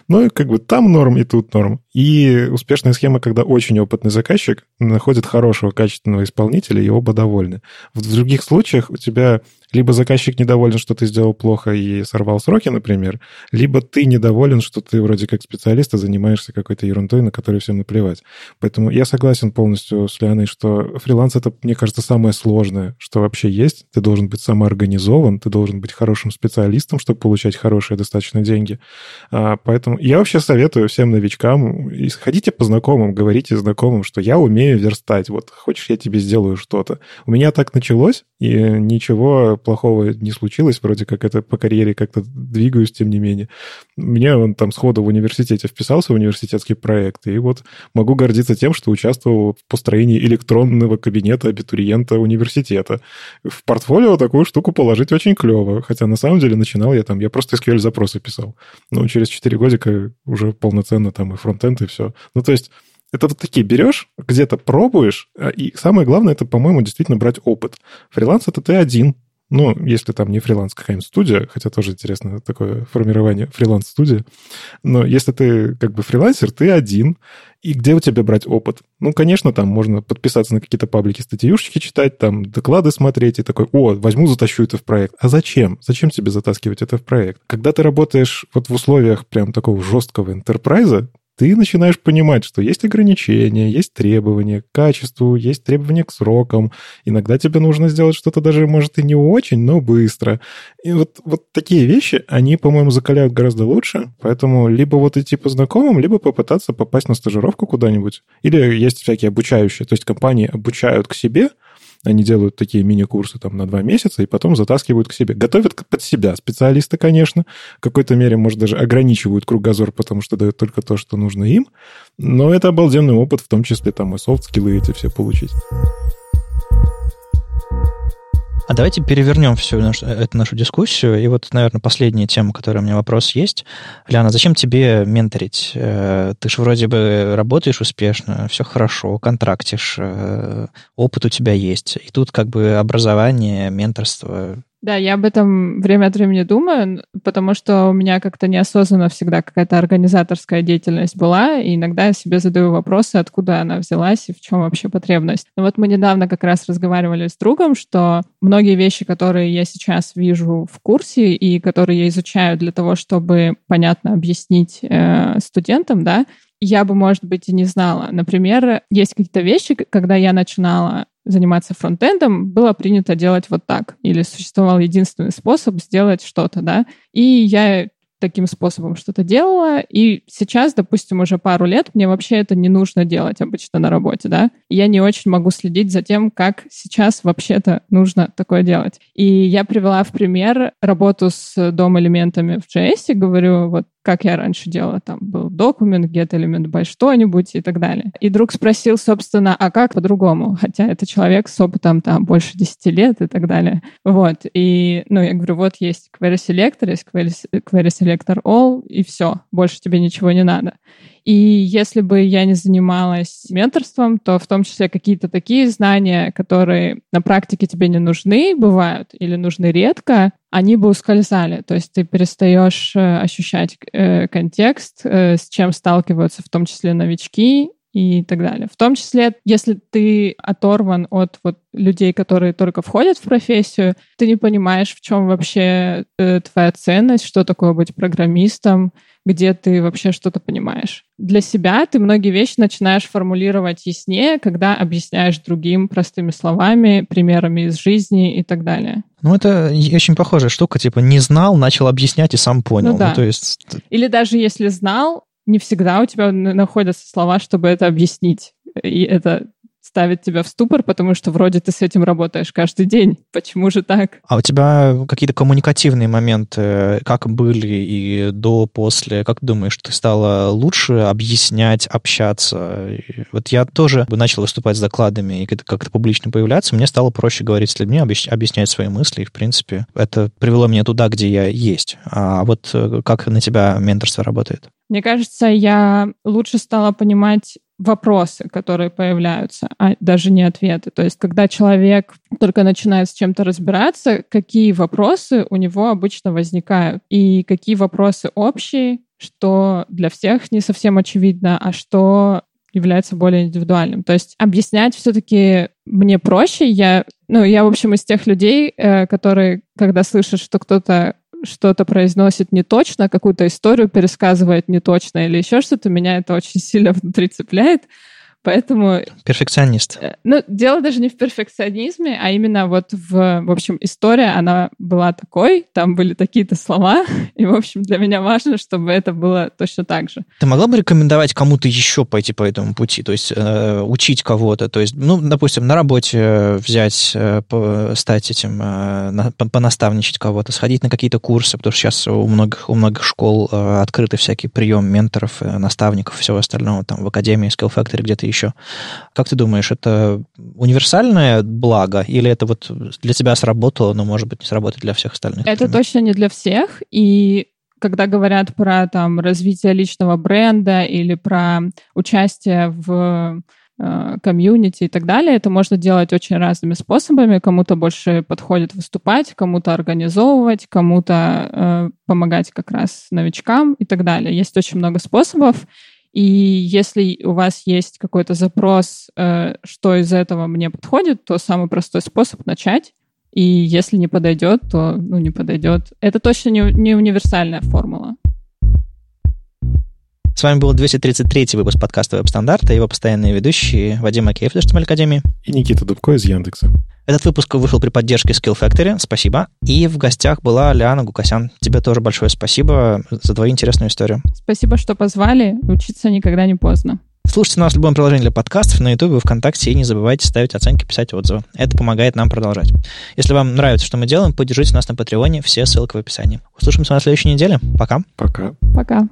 Speaker 2: Ну, и как бы там норм, и тут норм. И успешная схема, когда очень опытный заказчик находит хорошего, качественного исполнителя, и оба довольны. В других случаях у тебя либо заказчик недоволен, что ты сделал плохо и сорвал сроки, например, либо ты недоволен, что ты вроде как специалист, а занимаешься какой-то ерундой, на которую всем наплевать. Поэтому я согласен полностью с Лианой, что фриланс — это, мне кажется, самое сложное, что вообще есть. Ты должен быть самоорганизован, ты должен быть хорошим специалистом, чтобы получать хорошие достаточно деньги. А, поэтому я вообще советую всем новичкам, ходите по знакомым, говорите знакомым, что я умею верстать, вот хочешь, я тебе сделаю что-то. У меня так началось, и ничего плохого не случилось, вроде как это по карьере как-то двигаюсь, тем не менее. Мне он там сходу в университете вписался в университетский проект, и вот могу гордиться тем, что участвовал построении электронного кабинета абитуриента университета. В портфолио такую штуку положить очень клево, хотя на самом деле начинал я там, я просто SQL-запросы писал. Но через 4 годика уже полноценно там и фронтенд, и все. Ну, то есть это вот такие берешь, где-то пробуешь, а, и самое главное, это, по-моему, действительно брать опыт. Фриланс — это ты один, ну, если там не фриланс, какая-нибудь студия, хотя тоже интересно такое формирование фриланс-студии. Но если ты как бы фрилансер, ты один. И где у тебя брать опыт? Ну, конечно, там можно подписаться на какие-то паблики, статьюшечки читать, там доклады смотреть и такой, о, возьму, затащу это в проект. А зачем? Зачем тебе затаскивать это в проект? Когда ты работаешь вот в условиях прям такого жесткого интерпрайза, ты начинаешь понимать, что есть ограничения, есть требования к качеству, есть требования к срокам. Иногда тебе нужно сделать что-то даже, может, и не очень, но быстро. И вот, вот такие вещи, они, по-моему, закаляют гораздо лучше. Поэтому либо вот идти по знакомым, либо попытаться попасть на стажировку куда-нибудь. Или есть всякие обучающие. То есть компании обучают к себе – они делают такие мини-курсы там на два месяца и потом затаскивают к себе. Готовят под себя специалисты, конечно. В какой-то мере, может, даже ограничивают кругозор, потому что дают только то, что нужно им. Но это обалденный опыт, в том числе там и софт-скиллы эти все получить.
Speaker 1: А давайте перевернем всю нашу, эту нашу дискуссию. И вот, наверное, последняя тема, которая у меня вопрос есть. Ляна, зачем тебе менторить? Э, ты же вроде бы работаешь успешно, все хорошо, контрактишь, э, опыт у тебя есть. И тут как бы образование, менторство
Speaker 3: да, я об этом время от времени думаю, потому что у меня как-то неосознанно всегда какая-то организаторская деятельность была, и иногда я себе задаю вопросы, откуда она взялась и в чем вообще потребность. Но вот мы недавно как раз разговаривали с другом, что многие вещи, которые я сейчас вижу в курсе и которые я изучаю для того, чтобы понятно объяснить э, студентам, да, я бы, может быть, и не знала. Например, есть какие-то вещи, когда я начинала заниматься фронтендом, было принято делать вот так. Или существовал единственный способ сделать что-то, да. И я таким способом что-то делала, и сейчас, допустим, уже пару лет мне вообще это не нужно делать обычно на работе, да. Я не очень могу следить за тем, как сейчас вообще-то нужно такое делать. И я привела в пример работу с дом-элементами в JS, говорю, вот как я раньше делала, там был документ, get элемент by что-нибудь и так далее. И друг спросил, собственно, а как по-другому? Хотя это человек с опытом там больше 10 лет и так далее. Вот. И, ну, я говорю, вот есть query selector, есть query, query селектор all, и все, больше тебе ничего не надо. И если бы я не занималась менторством, то в том числе какие-то такие знания, которые на практике тебе не нужны, бывают, или нужны редко, они бы ускользали. То есть ты перестаешь э, ощущать э, контекст, э, с чем сталкиваются в том числе новички, и так далее. В том числе, если ты оторван от вот людей, которые только входят в профессию, ты не понимаешь, в чем вообще э, твоя ценность, что такое быть программистом, где ты вообще что-то понимаешь. Для себя ты многие вещи начинаешь формулировать яснее, когда объясняешь другим простыми словами, примерами из жизни и так далее.
Speaker 1: Ну, это очень похожая штука, типа не знал, начал объяснять и сам понял.
Speaker 3: Ну, да.
Speaker 1: ну, то есть...
Speaker 3: Или даже если знал, не всегда у тебя находятся слова, чтобы это объяснить. И это ставит тебя в ступор, потому что вроде ты с этим работаешь каждый день. Почему же так?
Speaker 1: А у тебя какие-то коммуникативные моменты, как были и до, после? Как думаешь, ты стала лучше объяснять, общаться? Вот я тоже начал выступать с докладами и как-то публично появляться. Мне стало проще говорить с людьми, объяснять свои мысли. И, в принципе, это привело меня туда, где я есть. А вот э, как на тебя менторство работает?
Speaker 3: Мне кажется, я лучше стала понимать вопросы, которые появляются, а даже не ответы. То есть, когда человек только начинает с чем-то разбираться, какие вопросы у него обычно возникают, и какие вопросы общие, что для всех не совсем очевидно, а что является более индивидуальным. То есть объяснять все-таки мне проще. Я, ну, я, в общем, из тех людей, э, которые, когда слышат, что кто-то что-то произносит не точно, какую-то историю пересказывает не точно или еще что-то, меня это очень сильно внутри цепляет. Поэтому...
Speaker 1: Перфекционист.
Speaker 3: Э, ну, дело даже не в перфекционизме, а именно вот в... В общем, история, она была такой, там были такие-то слова, и, в общем, для меня важно, чтобы это было точно так же.
Speaker 1: Ты могла бы рекомендовать кому-то еще пойти по этому пути? То есть э, учить кого-то? То есть, ну, допустим, на работе взять, э, по, стать этим, э, на, понаставничать кого-то, сходить на какие-то курсы, потому что сейчас у многих, у многих школ э, открыты всякий прием менторов, э, наставников и всего остального, там, в Академии, Skill Factory, где-то еще. Как ты думаешь, это универсальное благо или это вот для тебя сработало, но, может быть, не сработает для всех остальных?
Speaker 3: Это например? точно не для всех, и когда говорят про там развитие личного бренда или про участие в э, комьюнити и так далее. Это можно делать очень разными способами. Кому-то больше подходит выступать, кому-то организовывать, кому-то э, помогать как раз новичкам и так далее. Есть очень много способов. И если у вас есть какой-то запрос, э, что из этого мне подходит, то самый простой способ начать. И если не подойдет, то ну, не подойдет. Это точно не, не универсальная формула.
Speaker 1: С вами был 233 выпуск подкаста «Веб-стандарта» его постоянные ведущие Вадим Макеев из HTML Академии
Speaker 2: и Никита Дубко из Яндекса.
Speaker 1: Этот выпуск вышел при поддержке Skill Factory. Спасибо. И в гостях была Лиана Гукасян. Тебе тоже большое спасибо за твою интересную историю.
Speaker 3: Спасибо, что позвали. Учиться никогда не поздно.
Speaker 1: Слушайте нас в любом приложении для подкастов, на YouTube, ВКонтакте, и не забывайте ставить оценки, писать отзывы. Это помогает нам продолжать. Если вам нравится, что мы делаем, поддержите нас на Патреоне, все ссылки в описании. Услышимся на следующей неделе. Пока.
Speaker 2: Пока.
Speaker 3: Пока.